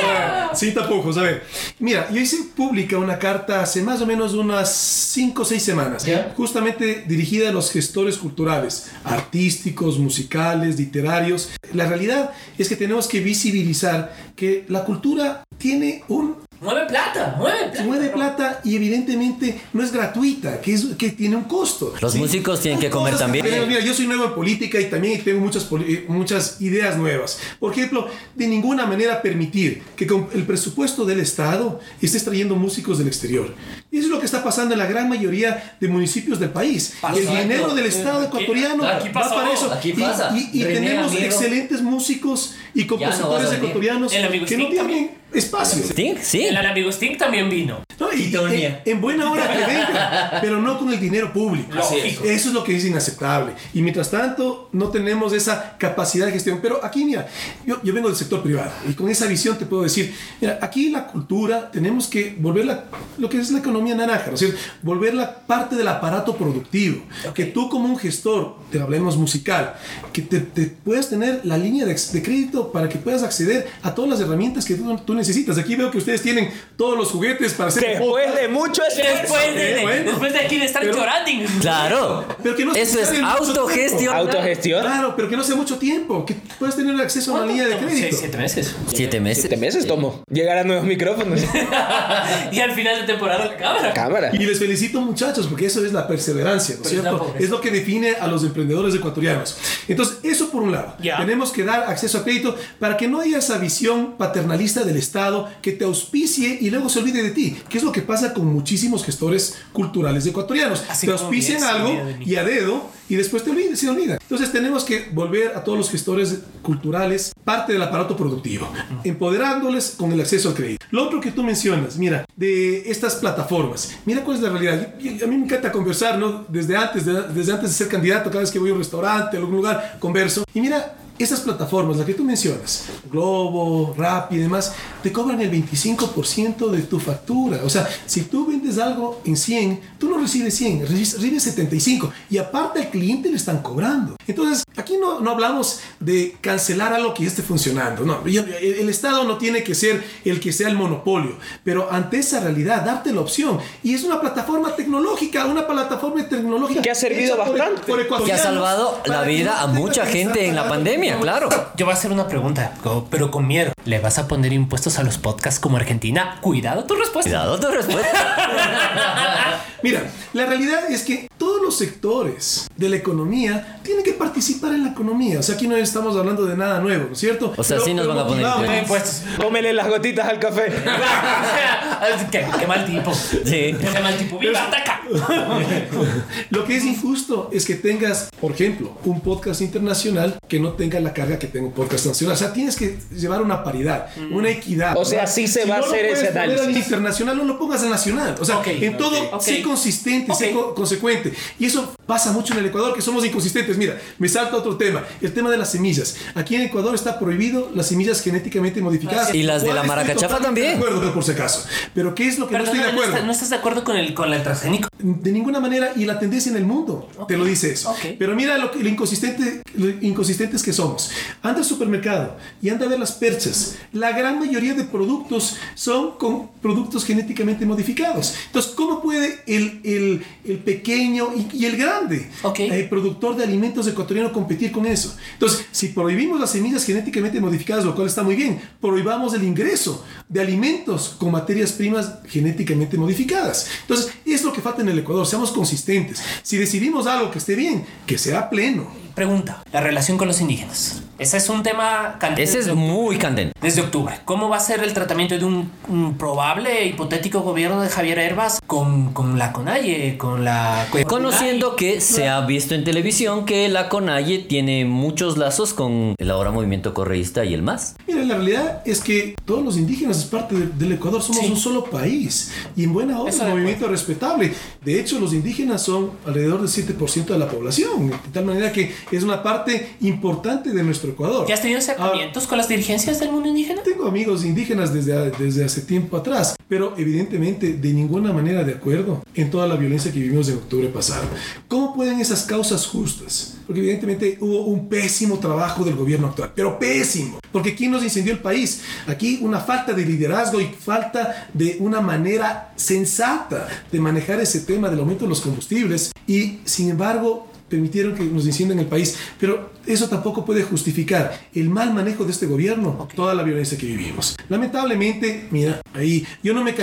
ah, sin tapujos. A ver, mira, yo hice pública una carta hace más o menos unas 5 o 6 semanas, Ya. justamente dirigida a los gestores culturales, artísticos, musicales, literarios. La realidad es que tenemos que visibilizar que la cultura tiene un Mueve plata, mueve plata. mueve plata y evidentemente no es gratuita, que, es, que tiene un costo. Los músicos tienen Hay que comer también. Mira, yo soy nuevo en política y también tengo muchas, poli- eh, muchas ideas nuevas. Por ejemplo, de ninguna manera permitir que con el presupuesto del Estado estés trayendo músicos del exterior. Y eso es lo que está pasando en la gran mayoría de municipios del país. Pasó. el dinero del Estado Aquí- ecuatoriano aquí va pasó. para eso. Aquí Y- pasa. Y, y René, tenemos amigo. excelentes músicos y compositores venir. ecuatorianos El que no Sting también. tienen espacio. ¿Sí? Sí. El amigo Sting también vino. No, y, en, en buena hora que venga, pero no con el dinero público. Lógico. Eso es lo que es inaceptable. Y mientras tanto, no tenemos esa capacidad de gestión. Pero aquí, mira, yo, yo vengo del sector privado y con esa visión te puedo decir, mira, aquí la cultura tenemos que volverla, lo que es la economía naranja, ¿no es cierto? Volverla parte del aparato productivo. Que tú como un gestor, te hablemos musical, que te, te puedas tener la línea de, de crédito para que puedas acceder a todas las herramientas que tú, tú necesitas. Aquí veo que ustedes tienen todos los juguetes para hacer Después de mucho esfuerzo. Después de, Eh, bueno. después de aquí de estar Pero- llorando. Claro. Pero que no Eso es autogestión. Autogestión. Claro, pero que no sea mucho tiempo, que puedas tener acceso a una línea de Sí, crédito. siete meses. Siete meses. Siete meses tomo. Llegar a nuevos micrófonos. y al final de temporada la cámara. Cámara. Y les felicito muchachos, porque eso es la perseverancia, ¿no es cierto? Es lo que define a los emprendedores ecuatorianos. Entonces, eso por un lado. Ya. Tenemos que dar acceso a crédito para que no haya esa visión paternalista del Estado que te auspicie y luego se olvide de ti, que es lo que pasa con muchísimos gestores culturales ecuatorianos. Así te auspician algo olvida y a dedo y después te olvidan, se olvidan. Entonces, tenemos que volver a todos los gestores culturales parte del aparato productivo, empoderándoles con el acceso al crédito. Lo otro que tú mencionas, mira, de estas plataformas, mira cuál es la realidad. A mí me encanta conversar, ¿no? Desde antes, de- desde antes de ser candidato, cada vez que voy a un restaurante, a algún lugar, converso. Y mira, Estas plataformas, las que tú mencionas, Globo, Rappi y demás, te cobran el 25% de tu factura. O sea, si tú vendes algo en 100, tú no recibes 100, recibes recibes 75. Y aparte al cliente le están cobrando. Entonces, aquí no, no hablamos de cancelar algo que ya esté funcionando. No, el, el Estado no tiene que ser el que sea el monopolio. Pero ante esa realidad, darte la opción. Y es una plataforma tecnológica, una plataforma tecnológica. Que ha servido hecha por- bastante. por Que ha salvado la vida no a mucha gente en la pandemia, claro. Yo voy a hacer una pregunta, pero con miedo. ¿Le vas a poner impuestos a los podcasts como Argentina? Cuidado tu respuesta. Cuidado tu respuesta. Mira, la realidad es que todos los sectores de la economía tienen que participar en la economía. O sea, aquí no estamos hablando de nada nuevo, ¿no es cierto? O sea, sí nos van a poner motivamos. Impuestos. Tómele las gotitas al café. qué, qué mal tipo. Sí. Qué mal tipo. ¡Viva, ataca! Lo que es injusto es que tengas, por ejemplo, un podcast internacional que no tenga la carga que tenga un podcast nacional. O sea, tienes que llevar una paridad, una equidad. O sea, sí se Si va a no hacer ese análisis. al internacional, no lo pongas al nacional. O sea, en todo, ok, sé consistente, sé co- consecuente. Y eso pasa mucho en el Ecuador, que somos inconsistentes. Mira, me salto a otro tema, el tema de las semillas. Aquí en Ecuador está prohibido las semillas genéticamente modificadas. Y las de la maracachafa también. De acuerdo, por si acaso. Pero ¿qué es lo que no estoy de Perdóname, ¿no, acuerdo? estás, no estás de acuerdo con el, con el transgénico? De ninguna manera, y la tendencia en el mundo te lo dice eso. ok. Pero mira lo, que, lo, inconsistente, lo inconsistentes que somos. Anda al supermercado y anda a ver las perchas. La gran mayoría de productos son con productos genéticamente modificados. Entonces, ¿cómo puede el, el, el pequeño y, y el grande Ok. eh, productor de alimentos ecuatoriano competir con eso? Entonces, si prohibimos las semillas genéticamente modificadas, lo cual está muy bien, prohibamos el ingreso de alimentos con materias primas genéticamente modificadas. Entonces, es lo que falta en el Ecuador, seamos consistentes. Si decidimos algo que esté bien, que sea pleno. Pregunta, la relación con los indígenas. Ese es un tema candente. Ese es muy candente. Desde octubre. ¿Cómo va a ser el tratamiento de un, un probable hipotético gobierno de Javier Herbas con, con la CONAIE, con la... Conociendo que se ha visto en televisión que la CONAIE tiene muchos lazos con el ahora movimiento correísta y el MAS. Mira, la realidad es que todos los indígenas es parte de- del Ecuador, somos Sí. un solo país y en buena hora es un movimiento respetable. De hecho, los indígenas son alrededor del 7% de la población, de tal manera que es una parte importante de nuestro Ecuador. ¿Ya has tenido acercamientos con las dirigencias del mundo indígena? Tengo amigos indígenas desde, desde hace tiempo atrás, pero evidentemente de ninguna manera de acuerdo en toda la violencia que vivimos en octubre pasado. ¿Cómo pueden esas causas justas? Porque evidentemente hubo un pésimo trabajo del gobierno actual, pero pésimo. Porque ¿quién nos incendió el país? Aquí una falta de liderazgo y falta de una manera sensata de manejar ese tema del aumento de los combustibles y sin embargo permitieron que nos incendien el país, pero eso tampoco puede justificar el mal manejo de este gobierno, toda la violencia que vivimos. Lamentablemente, mira, ahí yo no me,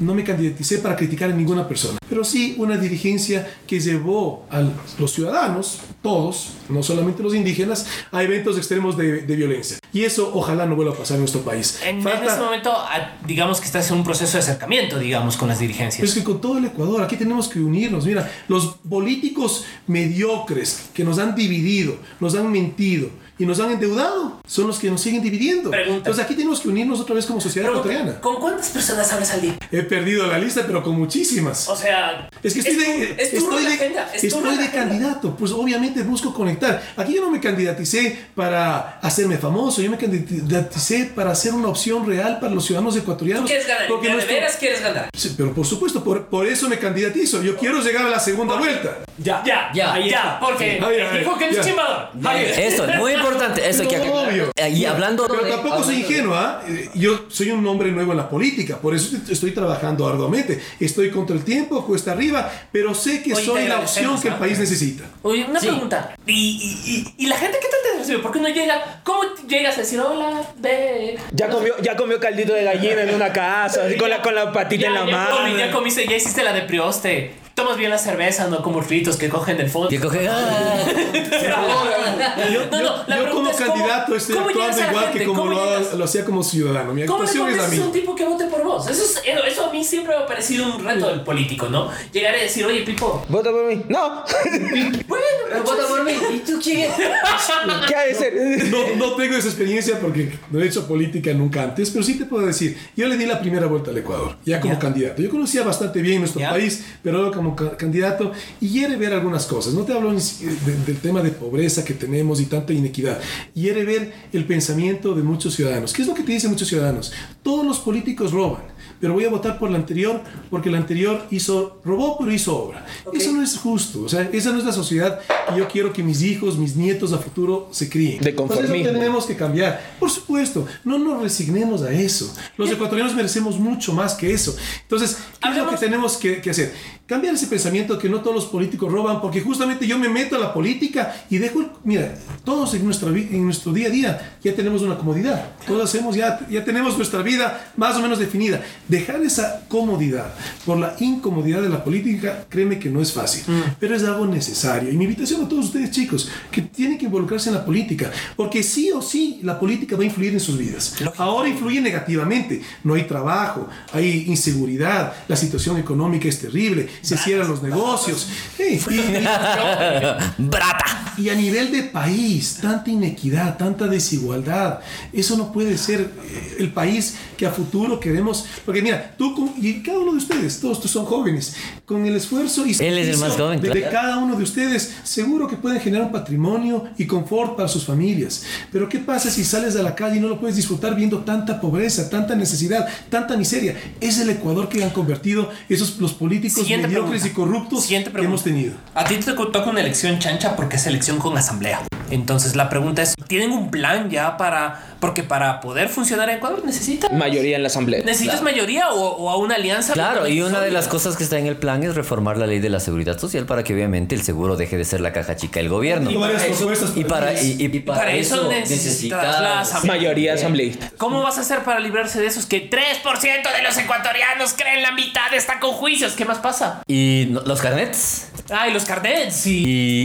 no me candidaticé para criticar a ninguna persona, pero sí una dirigencia que llevó a los ciudadanos, todos, no solamente los indígenas, a eventos extremos de, de violencia. Y eso ojalá no vuelva a pasar en nuestro país. En, en Falta- este momento, ah, digamos que estás en un proceso de acercamiento, digamos, con las dirigencias. es que con todo el Ecuador, aquí tenemos que unirnos. Mira, los políticos mediocres que nos han dividido, nos han mentido y nos han endeudado, son los que nos siguen dividiendo. Pregunta. Entonces aquí tenemos que unirnos otra vez como sociedad ecuatoriana. ¿Con cuántas personas hablas al día? He perdido la lista, pero con muchísimas. O sea, Es que estoy, tu- de, es tu estoy, de, agenda, es tu estoy de agenda. candidato, pues obviamente busco conectar. Aquí yo no me candidaticé para hacerme famoso, yo me candidaticé para ser una opción real para los ciudadanos ecuatorianos. ¿Tú quieres ganar? porque ¿De nuestro- veras quieres ganar? Sí, pero por supuesto, por, por eso me candidatizo. Yo quiero llegar a la segunda vuelta. Ya, ya, Ya. ya, ya, porque dijo que ya. es. Javier. Esto es muy importante. Esto hay que obvio. Eh, Y hablando Pero de- tampoco soy hablando de- ingenuo, ¿ah? Eh, Yo soy un hombre nuevo en la política, por eso estoy trabajando arduamente. Estoy contra el tiempo, cuesta arriba, pero sé que Oye, soy la opción que el ¿ah? país necesita. Oye, una Sí. pregunta. ¿Y, y, y, y la gente qué tal te recibe? ¿Por qué no llega? ¿Cómo llegas a decir hola, ve? Ya comió, ya comió caldito de gallina en una casa, con la, con la patita Ya, en la ya mano. comí- ya comiste, ya hiciste la de prioste. Tomas bien la cerveza, no como fritos que cogen del fondo. Que coge- ah. Yo, No, yo- no, la yo pregunta como es cómo- candidato estoy ¿cómo llegas actuando a igual gente? que como ¿Cómo lo, lo hacía como ciudadano. Mi ¿Cómo le es la a un tipo que vote por vos? Eso, es- eso a mí siempre me ha parecido un reto del político, ¿no? Llegar y decir, oye, Pipo, ¿Vota por mí? No. bueno, Vota por mí. ¿Y tú quién? ¿Qué ha de ser? No, no tengo esa experiencia porque no he hecho política nunca antes, pero sí te puedo decir, yo le di la primera vuelta al Ecuador, ya como Ya. candidato. Yo conocía bastante bien nuestro Ya. país, pero luego como ca- candidato y quiere ver algunas cosas. No te hablo ni si- de- del tema de pobreza que tenemos y tanta inequidad. Quiere ver el pensamiento de muchos ciudadanos. ¿Qué es lo que te dicen muchos ciudadanos? Todos los políticos roban. Pero voy a votar por la anterior porque la anterior hizo, robó pero hizo obra. Eso no es justo. O sea, esa no es la sociedad que yo quiero que mis hijos, mis nietos a futuro se críen. De Entonces, eso tenemos que cambiar. Por supuesto, no nos resignemos a eso. Los ecuatorianos merecemos mucho más que eso. Entonces, ¿qué es lo que tenemos que, que hacer? Cambiar ese pensamiento que no todos los políticos roban, porque justamente yo me meto a la política y dejo, mira, todos en, nuestra, vi- en nuestro día a día ya tenemos una comodidad. Todos hacemos, ya, ya tenemos nuestra vida más o menos definida. Dejar esa comodidad por la incomodidad de la política, créeme que no es fácil, pero es algo necesario. Y mi invitación a todos ustedes, chicos, que tienen que involucrarse en la política, porque sí o sí la política va a influir en sus vidas. Ahora influye negativamente. No hay trabajo, hay inseguridad, la situación económica es terrible, se cierran los negocios. Hey, y- y- ¡Brata! y a nivel de país, tanta inequidad, tanta desigualdad, eso no puede ser eh, el país que a futuro queremos. Porque mira, tú con- y cada uno de ustedes, todos tú son jóvenes, con el esfuerzo y Él es el más sacrificio joven, de, cada uno de ustedes, seguro que pueden generar un patrimonio y confort para sus familias. Pero ¿qué pasa si sales a la calle y no lo puedes disfrutar viendo tanta pobreza, tanta necesidad, tanta miseria? Es el Ecuador que han convertido esos los políticos Siguiente mediocres y corruptos que hemos tenido. A ti te toca una elección chancha porque es elección con asamblea. Entonces la pregunta es, ¿tienen un plan ya para... Porque para poder funcionar en Ecuador necesitas... Mayoría en la asamblea. ¿Necesitas mayoría o, o a una alianza? Claro, y una de las cosas que está en el plan es reformar la ley de la seguridad social para que obviamente el seguro deje de ser la caja chica del gobierno. Y para, y, y- y para, Para eso eso necesitas la asamblea. Mayoría asambleísta. ¿Cómo vas a hacer para librarse de esos que 3% de los ecuatorianos creen la mitad está con juicios? ¿Qué más pasa? Y los carnets. Ah, y los carnets y,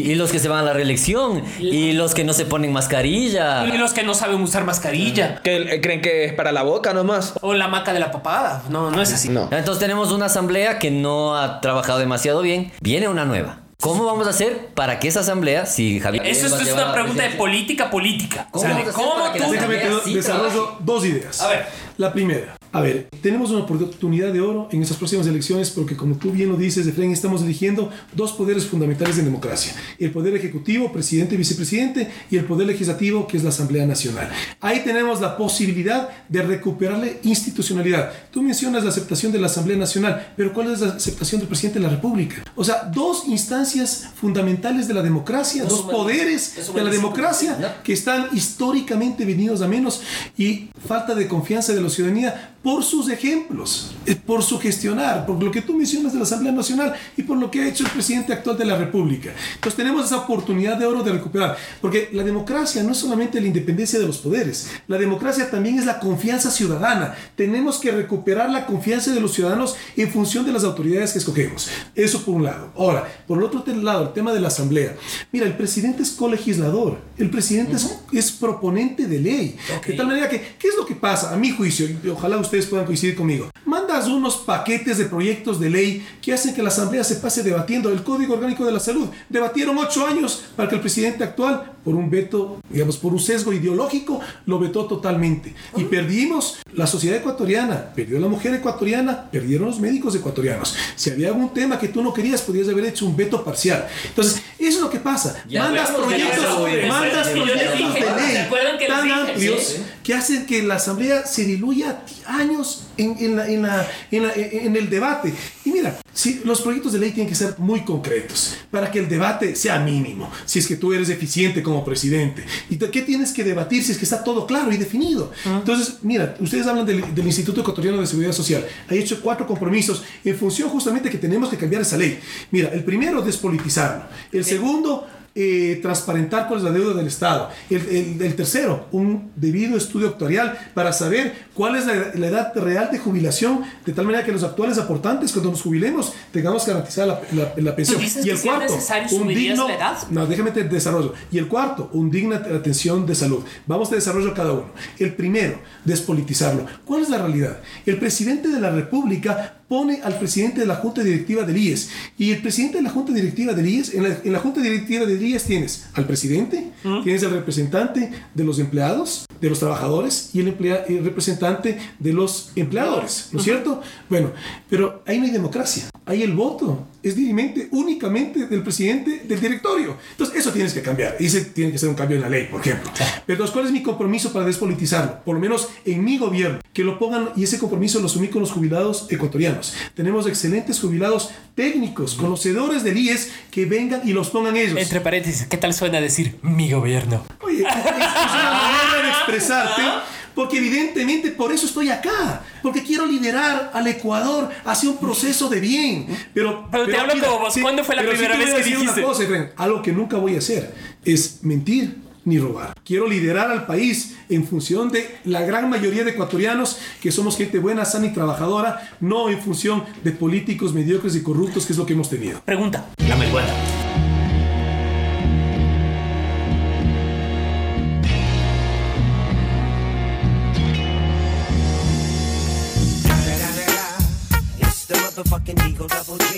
Y, y los que se van a la reelección. Y los que no se ponen mascarilla. y los que no saben usar mascarilla. Que eh, creen que es para la boca nomás. O la maca de la papada. No, no es así. No. Entonces tenemos una asamblea que no ha trabajado demasiado bien. Viene una nueva. ¿Cómo vamos a hacer para que esa asamblea, si Javier... Eso es, una pregunta de política política. ¿Cómo o sea, cómo tú... Déjame desarrollo trabaje? dos ideas. A ver. La primera, a ver, tenemos una oportunidad de oro en estas próximas elecciones porque como tú bien lo dices, Efraín, estamos eligiendo dos poderes fundamentales en democracia. El poder ejecutivo, presidente y vicepresidente, y el poder legislativo, que es la Asamblea Nacional. Ahí tenemos la posibilidad de recuperarle institucionalidad. Tú mencionas la aceptación de la Asamblea Nacional, pero ¿cuál es la aceptación del presidente de la República? O sea, dos instancias fundamentales de la democracia, dos humanismo. poderes Es de la democracia que están históricamente venidos a menos y falta de confianza de la ciudadanía por sus ejemplos, eh, por su gestionar, por lo que tú mencionas de la Asamblea Nacional y por lo que ha hecho el presidente actual de la República. Entonces tenemos esa oportunidad de oro de recuperar, porque la democracia no es solamente la independencia de los poderes, la democracia también es la confianza ciudadana. Tenemos que recuperar la confianza de los ciudadanos en función de las autoridades que escogemos. Eso por un lado. Ahora, por el otro lado, el tema de la Asamblea. Mira, el presidente es colegislador, el presidente es, es proponente de ley. De tal manera que, ¿qué es lo que pasa? A mi juicio, y ojalá ustedes puedan coincidir conmigo. Mandas unos paquetes de proyectos de ley que hacen que la Asamblea se pase debatiendo el Código Orgánico de la Salud. Debatieron ocho años para que el presidente actual, por un veto, digamos, por un sesgo ideológico, lo vetó totalmente. Y perdimos la sociedad ecuatoriana, perdió la mujer ecuatoriana, perdieron los médicos ecuatorianos. Si había algún tema que tú no querías, podías haber hecho un veto parcial. Entonces, eso es lo que pasa. Ya mandas proyectos, mandas proyectos de ¿Se ley tan amplios Sí. Que hacen que la asamblea se diluya años en, en la- en la- en la- en el debate. Y mira, si los proyectos de ley tienen que ser muy concretos para que el debate sea mínimo, si es que tú eres eficiente como presidente. ¿Y qué tienes que debatir si es que está todo claro y definido? Entonces, mira, ustedes hablan del, del Instituto Ecuatoriano de Seguridad Social. Ha hecho cuatro compromisos en función justamente que tenemos que cambiar esa ley. Mira, el primero, despolitizarlo. El segundo, eh, transparentar es la deuda del Estado. El, el- el tercero, un debido estudio actuarial para saber cuál es la, la edad real de jubilación, de tal manera que los actuales aportantes, cuando nos jubilemos, tengamos garantizada la, la- la pensión. y el cuarto, un digno, la edad? no, déjame te desarrollo. Y el cuarto, un digna atención de salud. Vamos de desarrollo cada uno. El primero, despolitizarlo. ¿Cuál es la realidad? El presidente de la República pone al presidente de la Junta Directiva del IES. Y el presidente de la Junta Directiva del IES, en la, en la Junta Directiva del IES tienes al presidente, tienes al representante de los empleados, de los trabajadores y el, emplea- el representante representante de los empleadores, ¿no es cierto? Bueno, pero ahí no hay democracia. Ahí el voto es dirimente únicamente del presidente del directorio. Entonces, eso tienes que cambiar. Y ese tiene que ser un cambio en la ley, por ejemplo. Pero ¿cuál es mi compromiso para despolitizarlo? Por lo menos en mi gobierno, que lo pongan, y ese compromiso lo asumí con los jubilados ecuatorianos. Tenemos excelentes jubilados técnicos, conocedores del IES, que vengan y los pongan ellos. Entre paréntesis, ¿qué tal suena decir mi gobierno? Oye, es, es una manera de expresarte, porque evidentemente por eso estoy acá, porque quiero liderar al Ecuador hacia un proceso de bien. Pero, Pero te hablo como vos, ¿cuándo fue la pero primera vez que dijiste? Una cosa, Efraín, algo que nunca voy a hacer es mentir ni robar. Quiero liderar al país en función de la gran mayoría de ecuatorianos que somos gente buena, sana y trabajadora, no en función de políticos mediocres y corruptos, que es lo que hemos tenido. Pregunta. La marihuana.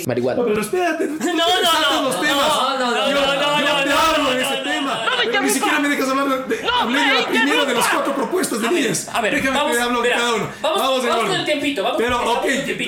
Marihuana. No, pero espérate, no, no, no, los no, temas. no, no, yo, no, no, yo no, te no, hablo no, de ese no, tema. no, ni siquiera me dejas hablar de, hablé de la primera de las cuatro propuestas de A ver, Díaz. a ver, Déjame vamos, que hablo de cada uno. vamos- vamos en con el tiempito, vamos- Pero, vamos ok,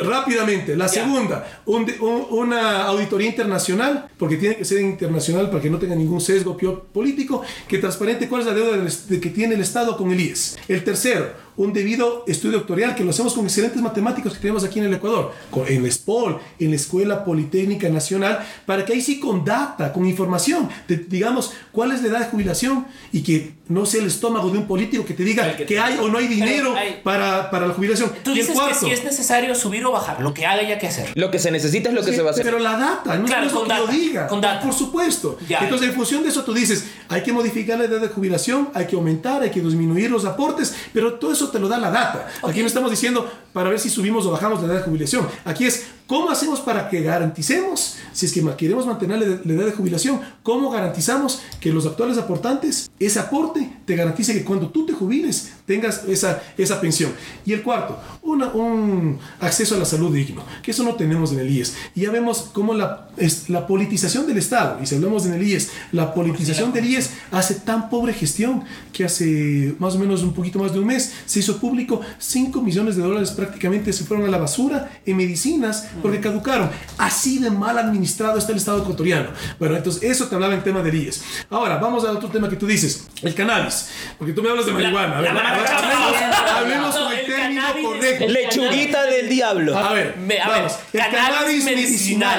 rápidamente. La Ya. segunda, un de- un- una auditoría internacional, porque tiene que ser internacional para que no tenga ningún sesgo político, que transparente cuál es la deuda que tiene el Estado con el IES. El tercero, un debido estudio doctoral que lo hacemos con excelentes matemáticos que tenemos aquí en el Ecuador, con- en la SPOL, en la Escuela Politécnica Nacional, para que ahí sí con data, con información, te digamos cuál es la edad de jubilación y que no sea el estómago de un político que te diga que que, hay o no hay dinero hay- para, para la jubilación. Tú y el dices que si es necesario subir o bajar, lo que haga ya que hacer. Lo que se necesita es lo que Sí, se va a hacer. Pero la data, no Claro, es lo con que data, diga. con data. Por supuesto. Ya. Entonces, en función de eso, tú dices, hay que modificar la edad de jubilación, hay que aumentar, hay que disminuir los aportes, pero todo eso te lo da la data. Aquí no estamos diciendo para ver si subimos o bajamos la edad de jubilación. Aquí es, ¿cómo hacemos para que garanticemos, si es que queremos mantener la edad de jubilación, cómo garantizamos que los actuales aportantes, ese aporte, te garantice que cuando tú te jubiles tengas esa, esa pensión? Y el cuarto, una- un acceso a la salud digno, que eso no tenemos en el IES. Y ya vemos cómo la, es, la politización del Estado, y si hablamos en el IES, la politización del IES hace tan pobre gestión que hace más o menos un poquito más de un mes se hizo público 5 millones de dólares prácticamente se fueron a la basura en medicinas porque caducaron. Así de mal administrado está el Estado ecuatoriano. Bueno, entonces eso te hablaba en tema del IES. Ahora, vamos al otro tema que tú dices, el cannabis, porque tú me hablas de marihuana. A ver, marihuana. hablemos, término correcto. Lechuguita del diablo. A ver, Me- a ver, vamos. el cannabis cannabis, medicinal,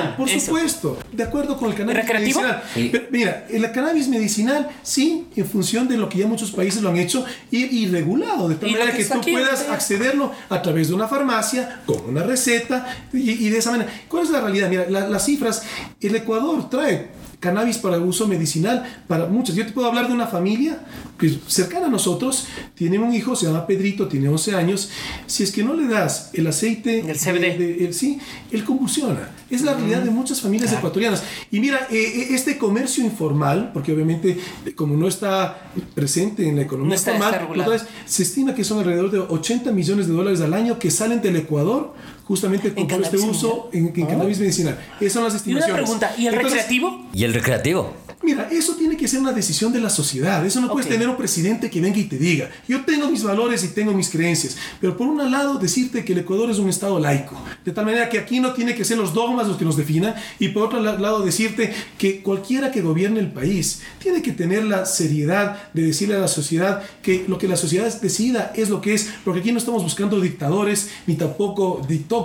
medicinal, por eso. supuesto. De acuerdo con el cannabis ¿Recreativo? medicinal. Sí. Pero mira, el cannabis medicinal, sí, en función de lo que ya muchos países lo han hecho y, y regulado, de tal Y manera que tú aquí, puedas accederlo a través de una farmacia, con una receta y, y de esa manera. ¿Cuál es la realidad? Mira, la- las cifras, el Ecuador trae cannabis para uso medicinal para muchas. Yo te puedo hablar de una familia que cercana a nosotros, tiene un hijo, se llama Pedrito, tiene 11 años. Si es que no le das el aceite, El CBD. de- de- el- sí, él convulsiona. Es la realidad de muchas familias ecuatorianas. Y mira, eh, eh, este comercio informal, porque obviamente como no está presente en la economía No está- formal, se estima que son alrededor de 80 millones de dólares al año que salen del Ecuador justamente con todo este uso en, en cannabis medicinal. Esas son las Y una estimaciones. pregunta, ¿y el Entonces, recreativo? ¿Y el recreativo? Mira, eso tiene que ser una decisión de la sociedad. Eso no puedes Ok. tener un presidente que venga y te diga, yo tengo mis valores y tengo mis creencias. Pero por un lado, decirte que el Ecuador es un Estado laico. De tal manera que aquí no tiene que ser los dogmas los que nos definan. Y por otro la- lado, decirte que cualquiera que gobierne el país tiene que tener la seriedad de decirle a la sociedad que lo que la sociedad decida es lo que es. Porque aquí no estamos buscando dictadores ni tampoco dictócratas.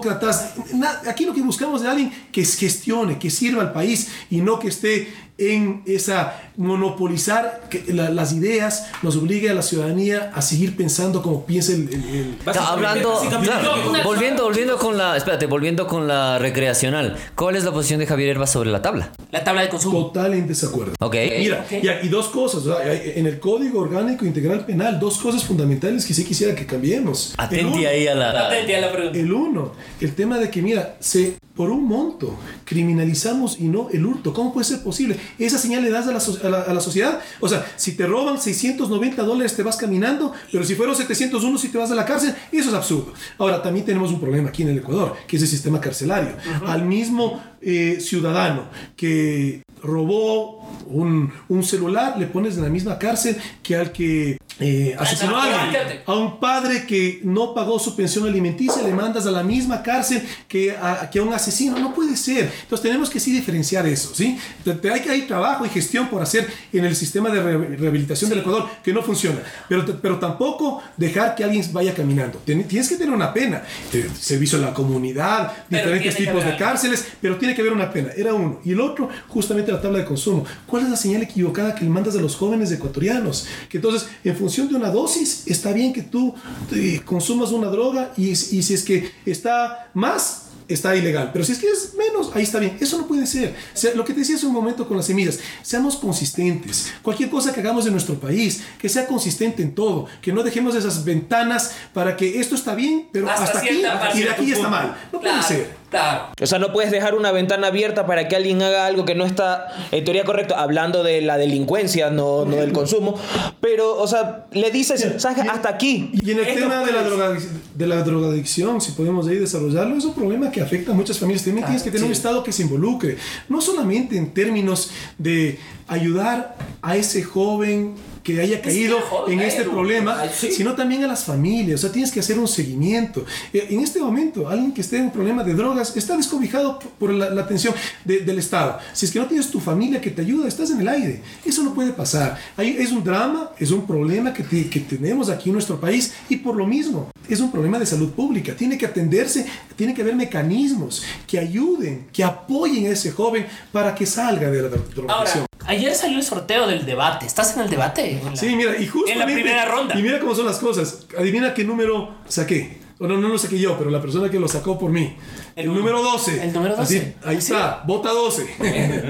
Aquí lo que buscamos es alguien que gestione, que sirva al país y no que esté en esa monopolizar que la- las ideas, nos obligue a la ciudadanía a seguir pensando como piensa el... el- el- Está hablando, básicamente- claro, una- volviendo, volviendo con la, espérate, volviendo con la recreacional. ¿Cuál es la posición de Javier Herbas sobre la tabla? La tabla de consumo. Total en desacuerdo. Ok. Mira, y, y dos cosas, o sea, hay- en el Código Orgánico Integral Penal, dos cosas fundamentales que sí quisiera que cambiemos. Atenti uno- ahí a la... Atendí a la pregunta. El uno, el tema de que, mira, se, por un monto criminalizamos y no el hurto. ¿Cómo puede ser posible? Esa señal le das a la, so- a la- a la sociedad. O sea, si te roban 690 dólares te vas caminando, pero si fueron 701 si te vas a la cárcel, eso es absurdo. Ahora, también tenemos un problema aquí en el Ecuador, que es el sistema carcelario. Al mismo eh, ciudadano que robó un, un celular, le pones en la misma cárcel que al que eh, asesinó a alguien, a un padre que no pagó su pensión alimenticia, le mandas a la misma cárcel que a, que a un asesino. No puede ser. Entonces tenemos que sí diferenciar eso, ¿sí? Te- Hay, hay trabajo y gestión por hacer en el sistema de re- rehabilitación del Ecuador que no funciona. Pero, pero tampoco dejar que alguien vaya caminando. Tien- Tienes que tener una pena. Eh, servicio a la comunidad, Pero diferentes tipos de cárceles, pero tiene que haber una pena. Era uno. Y el otro, justamente la tabla de consumo. ¿Cuál es la señal equivocada que le mandas a los jóvenes ecuatorianos? Que entonces, en función de una dosis, está bien que tú eh, consumas una droga y, y si es que está más, está ilegal. Pero si es que es menos, ahí está bien. Eso no puede ser. O sea, lo que te decía hace un momento con las semillas, seamos consistentes. Cualquier cosa que hagamos en nuestro país, que sea consistente en todo, que no dejemos esas ventanas para que esto está bien, pero hasta, aquí cierta parte, y de aquí cierto está punto. mal. No Claro, puede ser. Claro. O sea, no puedes dejar una ventana abierta para que alguien haga algo que no está en teoría correcto, hablando de la delincuencia, no, no del consumo. Pero, o sea, le dices, ¿sabes? Hasta aquí. Y en el Esto tema de la, puede- droga, de la drogadicción, si podemos ahí desarrollarlo, es un problema que afecta a muchas familias. También tienes que tener un Estado que se involucre, no solamente en términos de ayudar a ese joven que haya caído en este Edu. problema, sí. sino también a las familias. O sea, tienes que hacer un seguimiento. Eh, En este momento, alguien que esté en un problema de drogas está descobijado por- la, la atención de- del Estado. Si es que no tienes tu familia que te ayuda, estás en el aire. Eso no puede pasar. Es un drama, es un problema que, te- que tenemos aquí en nuestro país y por lo mismo es un problema de salud pública. Tiene que atenderse, tiene que haber mecanismos que ayuden, que apoyen a ese joven para que salga de la dro- drogadicción. Ayer salió el sorteo del debate. ¿Estás en el debate? En la- Sí, mira, y justamente. primera ronda. Y mira cómo son las cosas. Adivina qué número saqué. O no, no lo saqué yo, pero la persona que lo sacó por mí. El, El número 12. el número 12. Así, ahí Así. está, vota 12.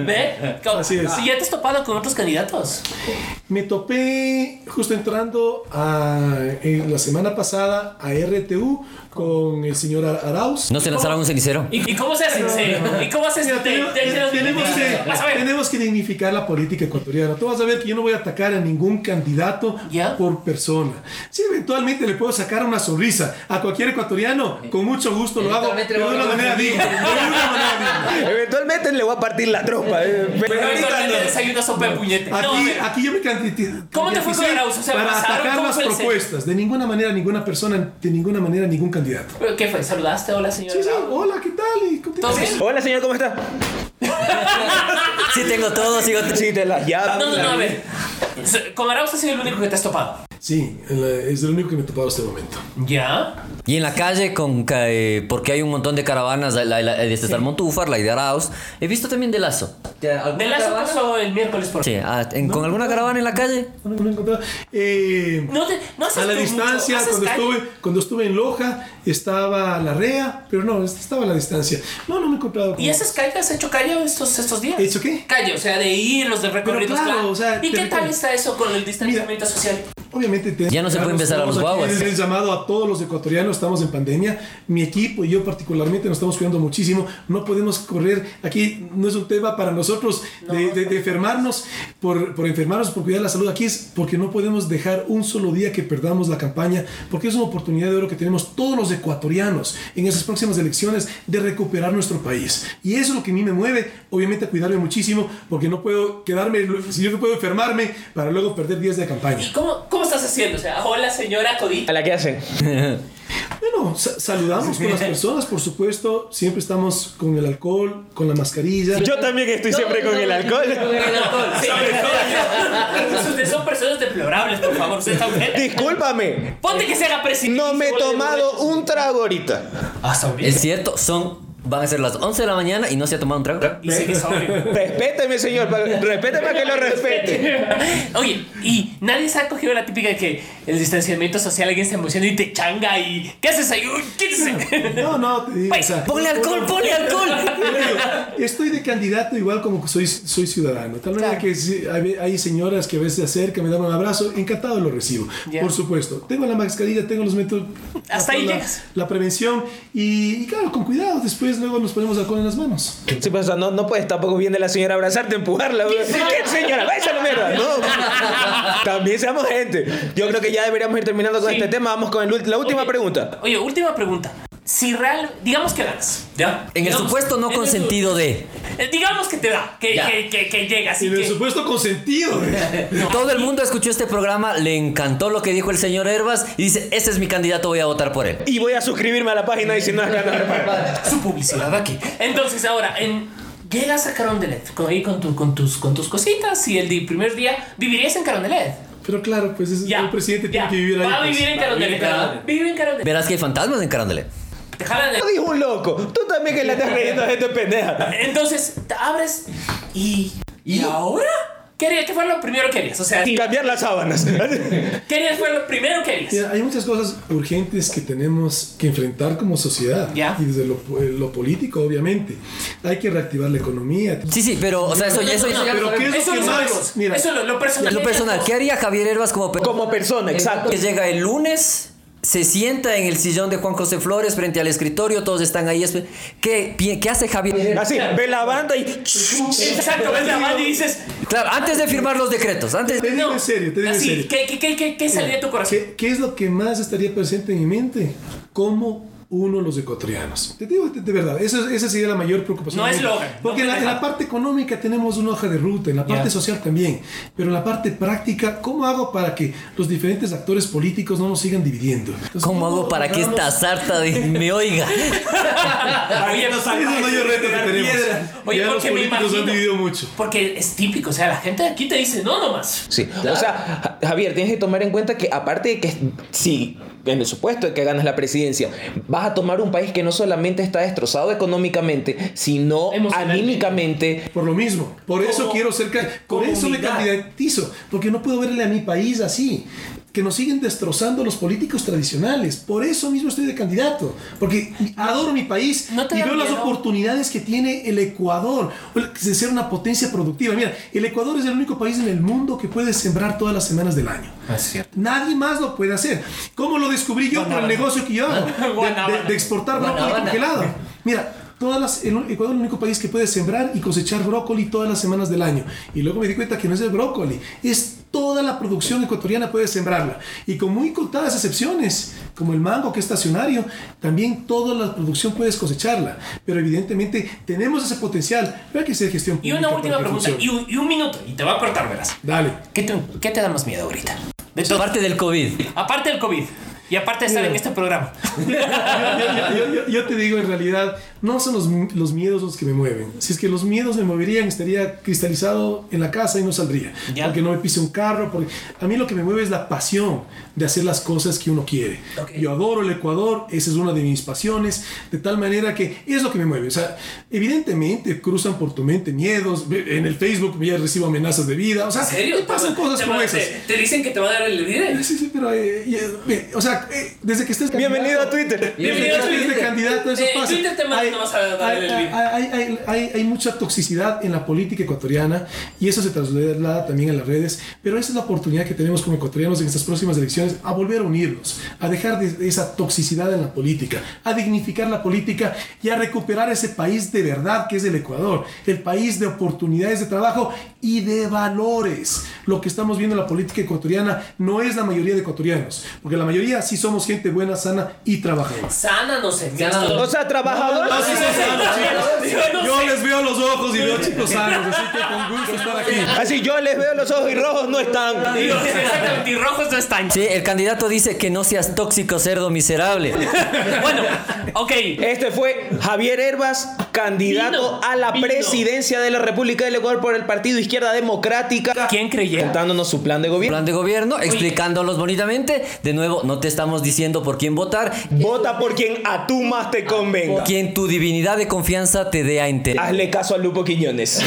¿Ve? Así es. Si ya te has topado con otros candidatos. Me topé justo entrando a, en la semana pasada a RTU con el señor Ar- Arauz. ¿No se lanzaron un cenicero? ¿Y, y cómo se hace? ¿Y cómo? Mira, te- tenemos, te- te- tenemos que, tenemos dignificar la política ecuatoriana. Tú vas a ver que yo no voy a atacar a ningún candidato ¿Ya? por persona. Si eventualmente le puedo sacar una sonrisa a cualquier ecuatoriano, con mucho gusto lo hago, pero de le una voy a manera digna. Eventualmente le voy a partir la trompa. eh, Pero Pero ahorita eventualmente no. desayuno sopa de puñete. No, Aquí, yo me candidaté ¿Cómo te fue con Arauz? O sea, para ¿pasaron? atacar ¿Cómo las propuestas. De ninguna manera, ninguna persona, de ninguna manera, ningún candidato. ¿Pero ¿Qué fue? ¿Saludaste? Hola, señora. Sí, sí, hola, ¿qué tal? ¿Y cómo te ¿Todo va? bien? Hola, señor, ¿cómo está? Sí, tengo todo, sigo. Sí, te las llaves. No, no, no, a ver. Con Arauz has sido el único que te has topado. Sí, el- es el único que me he topado hasta el momento. ¿Ya? Y en la calle, con, eh, porque hay un montón de caravanas, la, la, la- de César Montúfar, la de Arauz. He visto también de Lazo. De Lazo pasó el miércoles por Sí, ah, en- ¿con alguna caravana en la calle? No, no he encontrado. Eh, No, te, no a la distancia, cuando estuve, cuando estuve en Loja, estaba la REA, pero no, estaba a la distancia. No, no me he encontrado. con- ¿Y esas calles has hecho calle estos, estos días? ¿Hecho qué? Calle, o sea, de ir, los de recorridos. claro, o sea, ¿Y qué tal está eso con el distanciamiento social? Obviamente tenemos Ya no se que pueden besar a los guaguas. El llamado a todos los ecuatorianos, estamos en pandemia. Mi equipo y yo particularmente nos estamos cuidando muchísimo. No podemos correr, aquí no es un tema para nosotros de, de- de enfermarnos, por, por enfermarnos, por cuidar la salud. Aquí es porque no podemos dejar un solo día que perdamos la campaña, porque es una oportunidad de oro que tenemos todos los ecuatorianos en esas próximas elecciones de recuperar nuestro país. Y eso es lo que a mí me mueve, obviamente a cuidarme muchísimo, porque no puedo quedarme, si yo no puedo enfermarme para luego perder días de campaña. ¿Y cómo, cómo estás haciendo? O sea, hola, señora Codita. ¿A la que hacen? Bueno, sa- saludamos con las personas, por supuesto. Siempre estamos con el alcohol, con la mascarilla. Yo también estoy siempre con el alcohol. Sí, Ustedes son personas deplorables, por favor. Usted está bien. Discúlpame. Ponte que se haga presidente. No me he tomado un trago ahorita. Ahorita. Es cierto, son. Van a ser las 11 de la mañana y no se ha tomado un trago. Y sigue sobrio. Respéteme, señor. Respéteme para que lo respete. Oye, y nadie se ha cogido la típica de que el distanciamiento social alguien se emociona y te changa y ¿qué haces ahí? Uy, quítese. No, no, te digo. Ay, o sea, ¡Ponle alcohol, ponle alcohol! Estoy de candidato igual como que soy, soy ciudadano. Tal manera que hay, señoras que a veces se acercan, me dan un abrazo, encantado lo recibo. Por supuesto. Tengo la mascarilla, tengo los métodos. Hasta ahí la, llegas. La prevención y, y claro, con cuidado. Después luego nos ponemos alcohol en las manos. Sí, pues, o sea, no, no puedes tampoco bien de la señora abrazarte, empujarla. ¿Qué señora? Váyase a la mierda. No. También seamos gente. Yo creo que ya deberíamos ir terminando con Sí. este tema. Vamos con el la última Oye, pregunta. Oye, última pregunta. Si real, digamos que ganas, ¿ya? En el supuesto no el consentido de. Eh, digamos que te da, que, que, que, que llega. Así Y en el supuesto consentido. Todo el mundo escuchó este programa, le encantó lo que dijo el señor Herbas y dice, este es mi candidato, voy a votar por él. Y voy a suscribirme a la página diciendo su publicidad aquí. Entonces ahora, en, llegas a Carondelet, con, ahí con, tu, con, tus, con tus cositas y el di- primer día vivirías en Carondelet. Pero claro, pues es- Ya. el presidente ya. tiene que vivir ahí. Va a pues. vivir en Carondelet. Carondelet. Vive en Carondelet. Verás que hay fantasmas en Carondelet. Te jalan Lo dijo un loco. Tú también que le estás creyendo a gente pendeja. Entonces, te abres y. ¿Y ahora? ¿Qué? ¿Qué fue lo primero que harías? O sea, Sin cambiar las sábanas. ¿qué fue lo primero que harías? Mira, hay muchas cosas urgentes que tenemos que enfrentar como sociedad. Ya. Y desde lo, po- lo político, obviamente. Hay que reactivar la economía. Sí, sí, pero, o sea, eso, eso, eso ya lo pero ¿qué es Eso lo que más- mira. Eso lo, lo personal. Lo personal, ¿qué haría Javier Herbas como persona? Como persona, exacto. Que llega el lunes, se sienta en el sillón de Juan José Flores frente al escritorio, todos están ahí. ¿Qué, qué hace Javier? Así, ve la banda y. Exacto, ves la banda y dices. Claro, antes de firmar los decretos, antes... Te digo en serio, te digo en así, serio. ¿qué, qué, qué, qué, qué salía de tu corazón? ¿Qué, qué es lo que más estaría presente en mi mente? ¿Cómo uno los ecuatorianos? Te digo de, de verdad, eso, esa sería la mayor preocupación. No es. Logan, Porque no en, la, en la pendeja. parte económica tenemos una hoja de ruta, en la parte social también, pero en la parte práctica, ¿cómo hago para que los diferentes actores políticos no nos sigan dividiendo? Entonces, ¿Cómo hago para que esta sarta de- me oiga? Oye, Ese es el mayor reto que tenemos. Oye, ya los porque me políticos han imagino- dividido mucho. Porque es típico, o sea, la gente de aquí te dice no nomás. Sí, o sea, Ja- Javier, tienes que tomar en cuenta que aparte de que si en el supuesto de que ganas la presidencia, vas a tomar un país que no solamente está destrozado económicamente, sino anímicamente. Por lo mismo, por eso quiero ser, ca- por eso me candidatizo, porque no puedo verle a mi país así, que nos siguen destrozando los políticos tradicionales. Por eso mismo estoy de candidato, porque adoro mi país ¿No y veo las miedo? oportunidades que tiene el Ecuador de ser una potencia productiva. Mira, el Ecuador es el único país en el mundo que puede sembrar todas las semanas del año. Es cierto. Nadie más lo puede hacer. ¿Cómo lo descubrí yo por el negocio que yo hago? De- de, de exportar brócoli congelado. Mira, todas las, el Ecuador es el único país que puede sembrar y cosechar brócoli todas las semanas del año. Y luego me di cuenta que no es el brócoli, es toda la producción ecuatoriana puede sembrarla. Y con muy contadas excepciones, como el mango que es estacionario, también toda la producción puedes cosecharla. Pero evidentemente tenemos ese potencial, pero hay que hacer gestión Y una última pregunta, y un, y un minuto, y te voy a cortar, verás. Dale. ¿Qué te, qué te da más miedo ahorita? De todo. Aparte del COVID. Aparte del COVID. Y aparte de estar Mira. en este programa. yo, yo- yo- yo te digo, en realidad, no son los, los miedos los que me mueven. Si es que los miedos me moverían, estaría cristalizado en la casa y no saldría. Ya. Porque no me pise un carro. Porque... A mí lo que me mueve es la pasión de hacer las cosas que uno quiere. Ok. Yo adoro el Ecuador, esa es una de mis pasiones, de tal manera que es lo que me mueve. O sea, evidentemente cruzan por tu mente miedos. En el Facebook ya recibo amenazas de vida. O sea, me pasan cosas como esas. te, te dicen que te va a dar el video. Sí, sí, pero, eh, eh, o sea, eh, desde que estés Bienvenido a Twitter. Bienvenido a desde Twitter. candidato, eso Eh, pasa. Twitter te manda Hay- nomás a darle hay, el hay, hay, hay- hay mucha toxicidad en la política ecuatoriana y eso se traslada también en las redes, pero esa es la oportunidad que tenemos como ecuatorianos en estas próximas elecciones a volver a unirnos, a dejar de, de esa toxicidad en la política, a dignificar la política y a recuperar ese país de verdad que es el Ecuador, el país de oportunidades de trabajo y de valores. Lo que estamos viendo en la política ecuatoriana no es la mayoría de ecuatorianos, porque la mayoría sí somos gente buena, sana y trabajadora. Sana no no- O sea, trabajador. No, sí, sí, sano, chicos. Yo les veo los ojos y veo chicos sanos, así que con gusto estar aquí. Así yo les veo los ojos y rojos no están. Y rojos no están. Sí, el candidato dice que no seas tóxico, cerdo miserable. Bueno, ok. Este fue Javier Herbas, candidato Vino, a la vino. presidencia de la República del Ecuador por el Partido Izquierda Democrática. ¿Quién creyera? Contándonos su plan de gobierno. Plan de gobierno, explicándolos bonitamente. De nuevo, no te estamos diciendo por quién votar. Vota por quien a tú más te convenga. Quien tu divinidad de confianza te dé a entender. Hazle caso a Lupo Quiñones.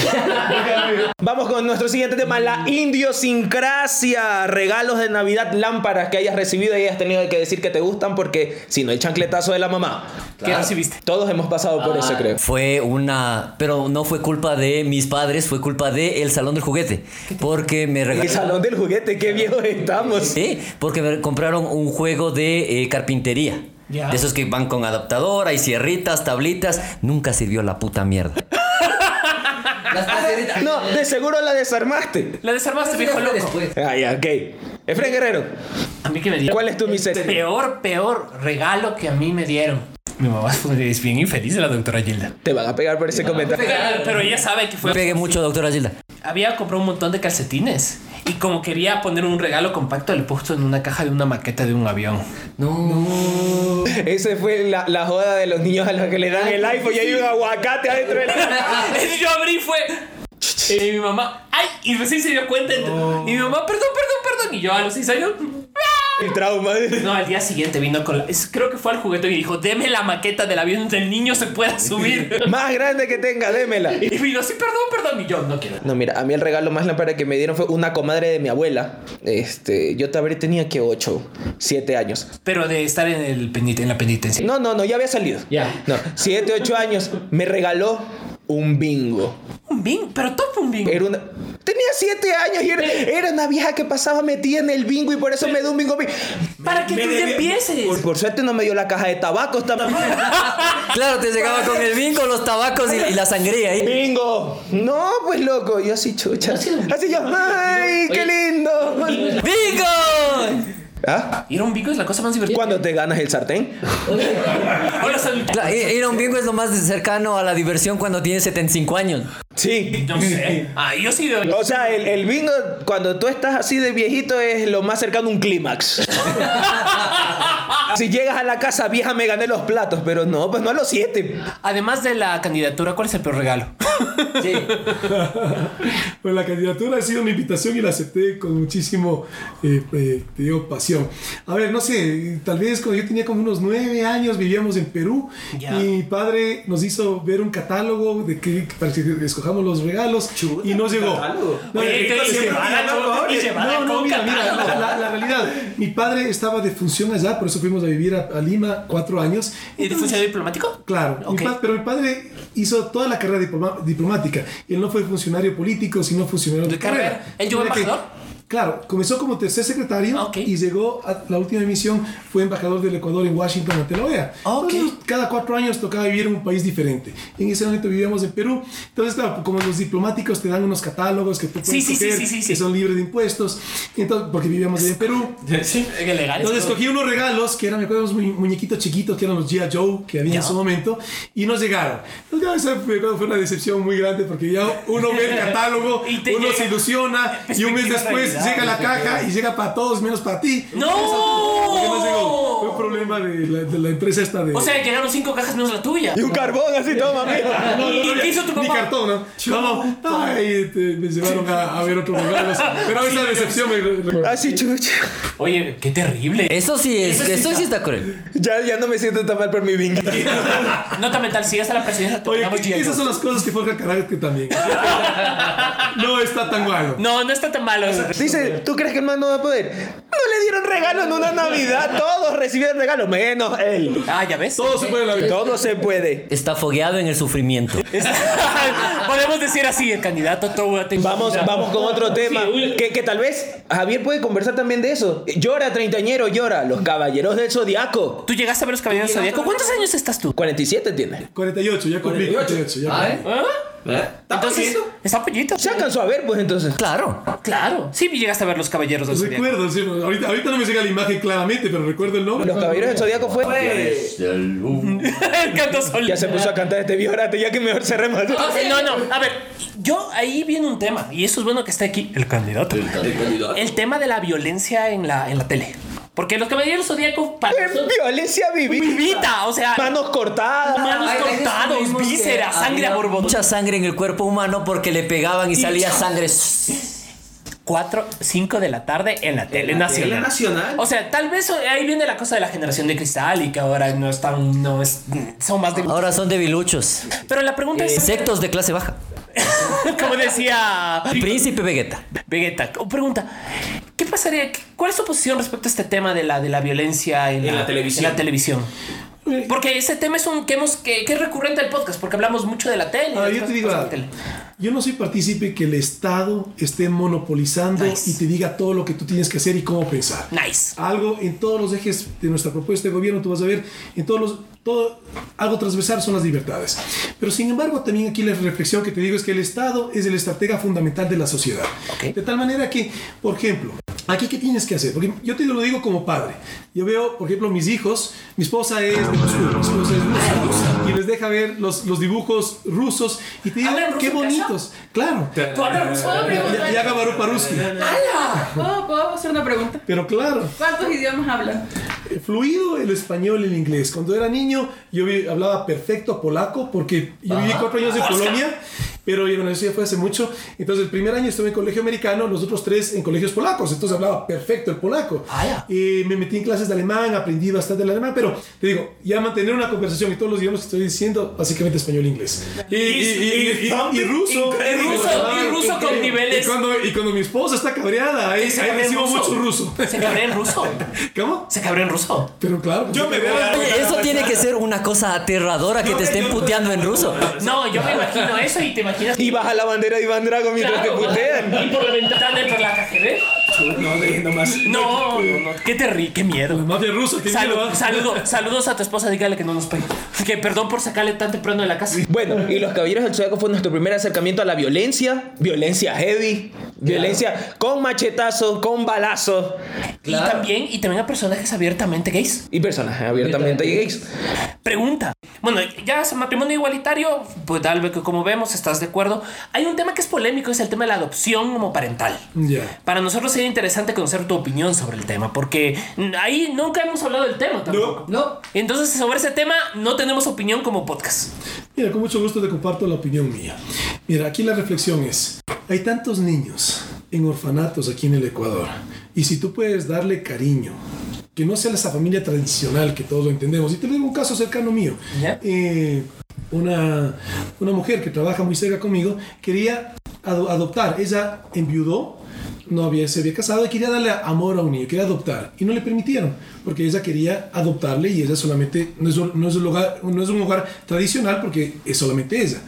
Vamos con nuestro siguiente tema, la idiosincrasia. Regalos de Navidad, lámparas que hayas recibido y hayas tenido que decir que te gustan porque si no el chancletazo de la mamá. ¿Qué recibiste? Todos hemos pasado por eso, creo. Fue una. Pero no fue culpa de mis padres, fue culpa de el salón del juguete. Porque me El regalaron. salón del juguete, qué viejos estamos. Sí, porque me compraron un juego de eh, carpintería. De esos que van con adaptador, hay cierritas, tablitas. Nunca sirvió la puta mierda. No, de seguro la desarmaste. La desarmaste, viejo loco. Ah, ya, ok. Efren Guerrero, A mí que me dieron. ¿cuál es tu miseria? Peor, peor regalo que a mí me dieron. Mi mamá es bien infeliz de la doctora Gilda. Te van a pegar por ese comentario. Pero, pero ella sabe que fue. Me pegue mucho, doctora Gilda. Había comprado un montón de calcetines. Y como quería poner un regalo compacto, le puso en una caja de una maqueta de un avión. No. Esa fue la, la joda de los niños a los que le dan el iPhone y hay un aguacate adentro del Y yo abrí y fue. Y mi mamá, ¡ay! Y recién se dio cuenta. Y mi mamá, perdón, perdón, perdón. Y yo a los seis años. El trauma. No, al día siguiente vino con la. creo que fue al juguete y dijo: Deme la maqueta del avión donde el niño se pueda subir. Más grande que tenga, démela. y vino, sí, perdón, perdón. Y yo, no quiero. No, mira, a mí el regalo más lámpara que me dieron fue una comadre de mi abuela. Este, yo te habré tenía que 8, 7 años. Pero de estar en, el penit- en la penitencia. No, no, no, ya había salido. Ya. No, 7, 8 años. Me regaló un bingo. Un bing, pero top un bing. Era una... Tenía 7 años y era, era una vieja que pasaba metida en el bingo y por eso me dio un bingo. Para que Me tú empieces. Por, por suerte no me dio la caja de tabacos también. Claro, te llegaba con el vinco, los tabacos y, y la sangría ahí. Bingo. No, pues loco. Yo así chucha. Así yo. ¡Ay, qué lindo! ¡Bingo! ¿Ah? Ir a un bingo es la cosa más divertida. Cuando te ganas el sartén. Hola, salud. Cla- Ir a un bingo es lo más cercano a la diversión cuando tienes 75 años. Sí. No sé. Ah, yo sí de. O sea, el, el bingo, cuando tú estás así de viejito, es lo más cercano a un clímax. si llegas a la casa vieja, me gané los platos, pero no, pues no a los siete. Además de la candidatura, ¿cuál es el peor regalo? Sí. Pues la candidatura ha sido una invitación y la acepté con muchísimo, eh, eh, te digo, pasión. A ver, no sé, tal vez cuando yo tenía como unos nueve años vivíamos en Perú Ya. y mi padre nos hizo ver un catálogo de que para que escojamos los regalos y nos llegó. No, Oye, y y no, mira, mira, la, realidad. Mi padre estaba de función allá, por eso fuimos a vivir a, a Lima cuatro años. ¿Y de funcionario diplomático? Claro, mi pero mi padre hizo toda la carrera diploma- diplomática. Él no fue funcionario político, sino funcionario de, ¿De carrera? ¿Él llegó que- embajador? Claro, comenzó como tercer secretario Ah, ok. y llegó a la última misión, fue embajador del Ecuador en Washington ante la OEA. Ah, ok. Entonces, cada cuatro años tocaba vivir en un país diferente. En ese momento vivíamos en Perú. Entonces, claro, como los diplomáticos te dan unos catálogos que tú puedes Sí, coger, sí, sí, que son libres de impuestos, entonces, porque vivíamos en Perú. Sí, qué legal. Entonces escogí unos regalos que eran, me acuerdo, unos mu- muñequitos chiquitos que eran los G.I. Joe que había en su momento y nos llegaron. Entonces, claro, esa fue, fue una decepción muy grande porque ya uno ve el catálogo, Y uno llega- se ilusiona y un mes después llega la caja y llega para todos menos para ti. ¡No! Fue un problema de la, de la empresa esta de. O sea, llegaron cinco cajas menos la tuya. Y un carbón así, toma, mira. no, no, ¿y no, qué hizo tu Ni papá? cartón, ¿no? No. Ay, te- me llevaron a, a ver otros regalos. Pero esa decepción me. Así, chucha. Oye, qué terrible. Eso sí es, eso sí está cruel. Ya, ya no me siento tan mal por mi bingo. Nota mental, si llegas a la presidencia, te Oye, esas son las cosas que forjan carácter también. No está tan malo. No, no está tan malo. Dice, ¿tú crees que el man no va a poder? No le dieron regalo en una Navidad. Todos recibieron regalo, menos él. Ah, ya ves. Todo se puede en la vida. Todo se puede. Está fogueado en el sufrimiento. Podemos decir así, el candidato todo Vamos, vamos con otro tema. Que, que tal vez Javier puede conversar también de eso. Llora, treintañero, llora. Los caballeros del zodiaco. ¿Tú llegaste a ver los caballeros del zodiaco? ¿Cuántos años estás tú? 47 tiene. 48, ya cumplí 48. ya cumplí. ¿Ah? Entonces, está pollito. Se alcanzó a ver, pues entonces. Claro. Claro. Sí, llegaste a ver los caballeros del zodiaco. Recuerdo, sí, ahorita, ahorita no me llega la imagen claramente, pero recuerdo el nombre. Los caballeros del zodiaco fue. el canto sol. Ya se puso a cantar este viorate, ya que mejor cerremos. No, no, a ver, yo ahí viene un tema, y eso es bueno que esté aquí el candidato. El tema de la violencia en la, en la tele. Porque los caballeros zodíacos para nosotros- Violencia vivida. vivita, o sea, Manos cortadas. manos que vísceras, sangre a borbotones. Mucha sangre en el cuerpo humano porque le pegaban y salía sangre. 4, 5 de la tarde en la tele nacional. nacional. O sea, tal vez ahí viene la cosa de la generación de cristal y que ahora no están, no es, son más de... Ahora son debiluchos. Pero la pregunta es, Insectos de clase baja. como decía Príncipe Vegeta. Vegeta, pregunta, ¿qué pasaría? ¿Cuál es tu posición respecto a este tema de la, de la violencia en, la, televisión? En la televisión? Porque ese tema es un que hemos que, que es recurrente del podcast, porque hablamos mucho de la tele. Ah, yo te digo, la tele. yo no soy partícipe que el Estado esté monopolizando Nice. y te diga todo lo que tú tienes que hacer y cómo pensar. Nice. Algo en todos los ejes de nuestra propuesta de gobierno, tú vas a ver, en todos los, todo, algo transversal son las libertades. Pero sin embargo, también aquí la reflexión que te digo es que el Estado es el estratega fundamental de la sociedad. Ok. De tal manera que, por ejemplo, Aquí, ¿qué tienes que hacer? Porque yo te lo digo como padre. Yo veo, por ejemplo, mis hijos, mi esposa es de Moscú, mi esposa es rusa, y les deja ver los, los dibujos rusos y te digo, ¿Hablan ruso qué bonitos. Claro. ¿Tú hablas ruso? Y, haga Baruparuski. ¿Puedo, ¿Puedo hacer una pregunta? Pero claro, ¿Cuántos idiomas hablan? Eh, fluido el español y el inglés. Cuando era niño, yo hablaba perfecto polaco porque yo viví cuatro años en Polonia, pero bueno, eso ya fue hace mucho. Entonces, el primer año estuve en colegio americano, los otros tres en colegios polacos. Entonces, hablaba perfecto el polaco. Y me metí en clases de alemán, aprendí bastante el alemán, pero te digo, ya mantener una conversación y todos los idiomas que estoy diciendo, básicamente español e inglés. Y, y- y- y- y- y ruso. Y ruso, y ruso con Y niveles. cuando, y cuando mi esposa está cabreada, ahí, recibo ruso. mucho ruso. Se cabrea en ruso. ¿Cómo? Se cabrea en ruso. Pero claro. Yo me Oye, eso tiene que ser una cosa aterradora que te estén puteando en ruso. No, yo me imagino eso y te imaginas. Y baja la bandera de Iván Drago mientras Claro, te putean. Y por la ventana entra la KGB. No, de- nomás. No, no, no. Qué terrible, qué miedo. mafia rusa. qué Salud- miedo, saludo- saludos a tu esposa, dígale que no nos pegue. Que perdón por sacarle tan temprano de la casa. Bueno, y los Caballeros del Zodiaco fue nuestro primer acercamiento a la violencia, violencia heavy, violencia con machetazos, con balazos Y también, y también a personajes abiertamente gays. y personajes abiertamente gays. Pregunta. Bueno, ya es matrimonio igualitario, pues tal vez que como vemos, estás de acuerdo. Hay un tema que es polémico, es el tema de la adopción como parental. Ya. Para nosotros sería interesante conocer tu opinión sobre el tema, porque ahí nunca hemos hablado del tema tampoco. No. Entonces, sobre ese tema no tenemos opinión como podcast. Mira, con mucho gusto te comparto la opinión mía. Mira, aquí la reflexión es, hay tantos niños en orfanatos aquí en el Ecuador, y si tú puedes darle cariño, que no sea esa familia tradicional que todos lo entendemos, y te digo un caso cercano mío, ¿Ya? Eh, una, una mujer que trabaja muy cerca conmigo quería ado- adoptar, ella enviudó, no había, se había casado y quería darle amor a un niño, quería adoptar y no le permitieron porque ella quería adoptarle y ella solamente no es, no es un hogar, no es un hogar tradicional porque es solamente ella.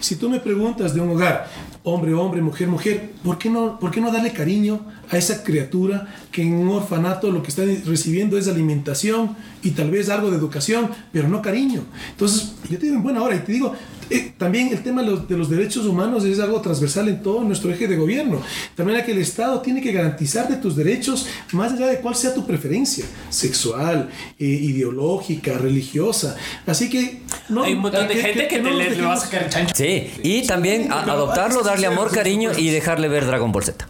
Si tú me preguntas de un hogar, hombre, hombre, mujer, mujer, ¿por qué no, por qué no darle cariño a esa criatura que en un orfanato lo que está recibiendo es alimentación y tal vez algo de educación, pero no cariño? Entonces, yo te digo en buena hora y te digo, eh, también el tema de los, de los derechos humanos es algo transversal en todo nuestro eje de gobierno. También a que el Estado tiene que garantizarte tus derechos más allá de cuál sea tu preferencia sexual, eh, ideológica, religiosa. Así que no, Hay un montón de que- gente que, que te no le, va a sacar chancho. Sí, y también a- adoptarlo, darle amor, cariño y dejarle ver Dragon Ball Z.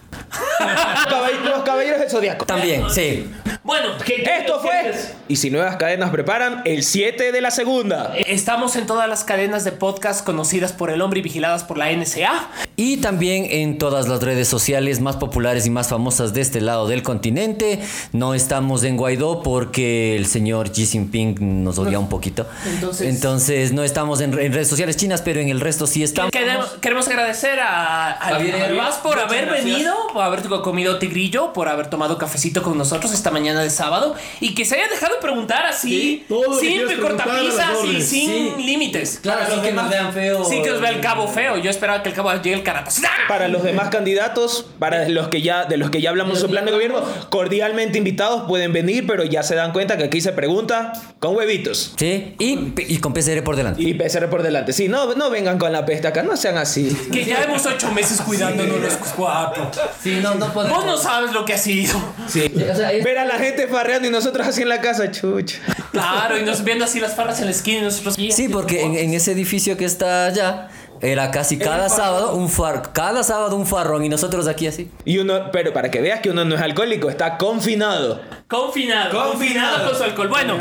Los Caballeros del Zodiaco. También, sí. Bueno, Esto fue. Y si nuevas cadenas preparan, el 7 de la segunda. Estamos en todas las cadenas de podcast conocidas por el hombre y vigiladas por la NSA. Y también en todas las redes sociales más populares y más famosas de este lado del continente. No estamos en Guaidó porque el señor Xi Jinping nos odia un poquito. Entonces- Entonces, no estamos en, en redes sociales chinas, pero en el resto sí estamos. Queremos, queremos agradecer a, a Javier por haber gracias. venido, por haber comido tigrillo, por haber tomado cafecito con nosotros esta mañana de sábado y que se haya dejado preguntar así, Sí, sin cortapisas y sin Sí. límites. Claro, Para sin los que nos demás- vean feo. Sin que nos vea el cabo feo. Yo esperaba que el cabo llegue el caratazo. Para los demás candidatos, para los que ya, de los que ya hablamos en su plan de gobierno, cordialmente invitados pueden venir, pero ya se dan cuenta que aquí se pregunta con huevitos. Sí, y, y con PCR por delante. Y PCR por delante. Sí, no, no vengan con la peste acá, no sean así. Que ya hemos ocho meses cuidándonos los cuatro. Sí, no, no Vos no sabes lo que ha sido. O sea, es- Ver a la gente farreando y nosotros así en la casa, chucha. Claro, y nos viendo así las farras en la esquina y nosotros. Sí, porque en, en ese edificio que está allá era casi cada sábado un far, cada sábado un farrón y nosotros aquí así. Y uno, pero para que veas que uno no es alcohólico, está confinado. Confinado, confinado, Confinado. con su alcohol. Bueno,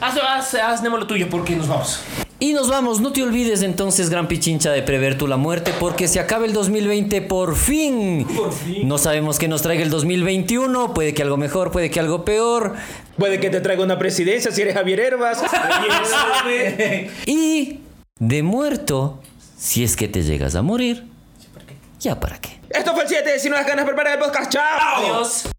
haz, haz, haz Nemo lo tuyo porque nos vamos. Y nos vamos, no te olvides entonces, gran pichincha, de prever tú la muerte, porque se acaba el 2020 por fin. Por fin. No sabemos qué nos traiga el 2021, puede que algo mejor, puede que algo peor. Puede que te traiga una presidencia si eres Javier Herbas. Y de muerto, si es que te llegas a morir, ya para qué. Esto fue el 7. Si no las ganas, prepara el podcast. ¡Chao! Adiós.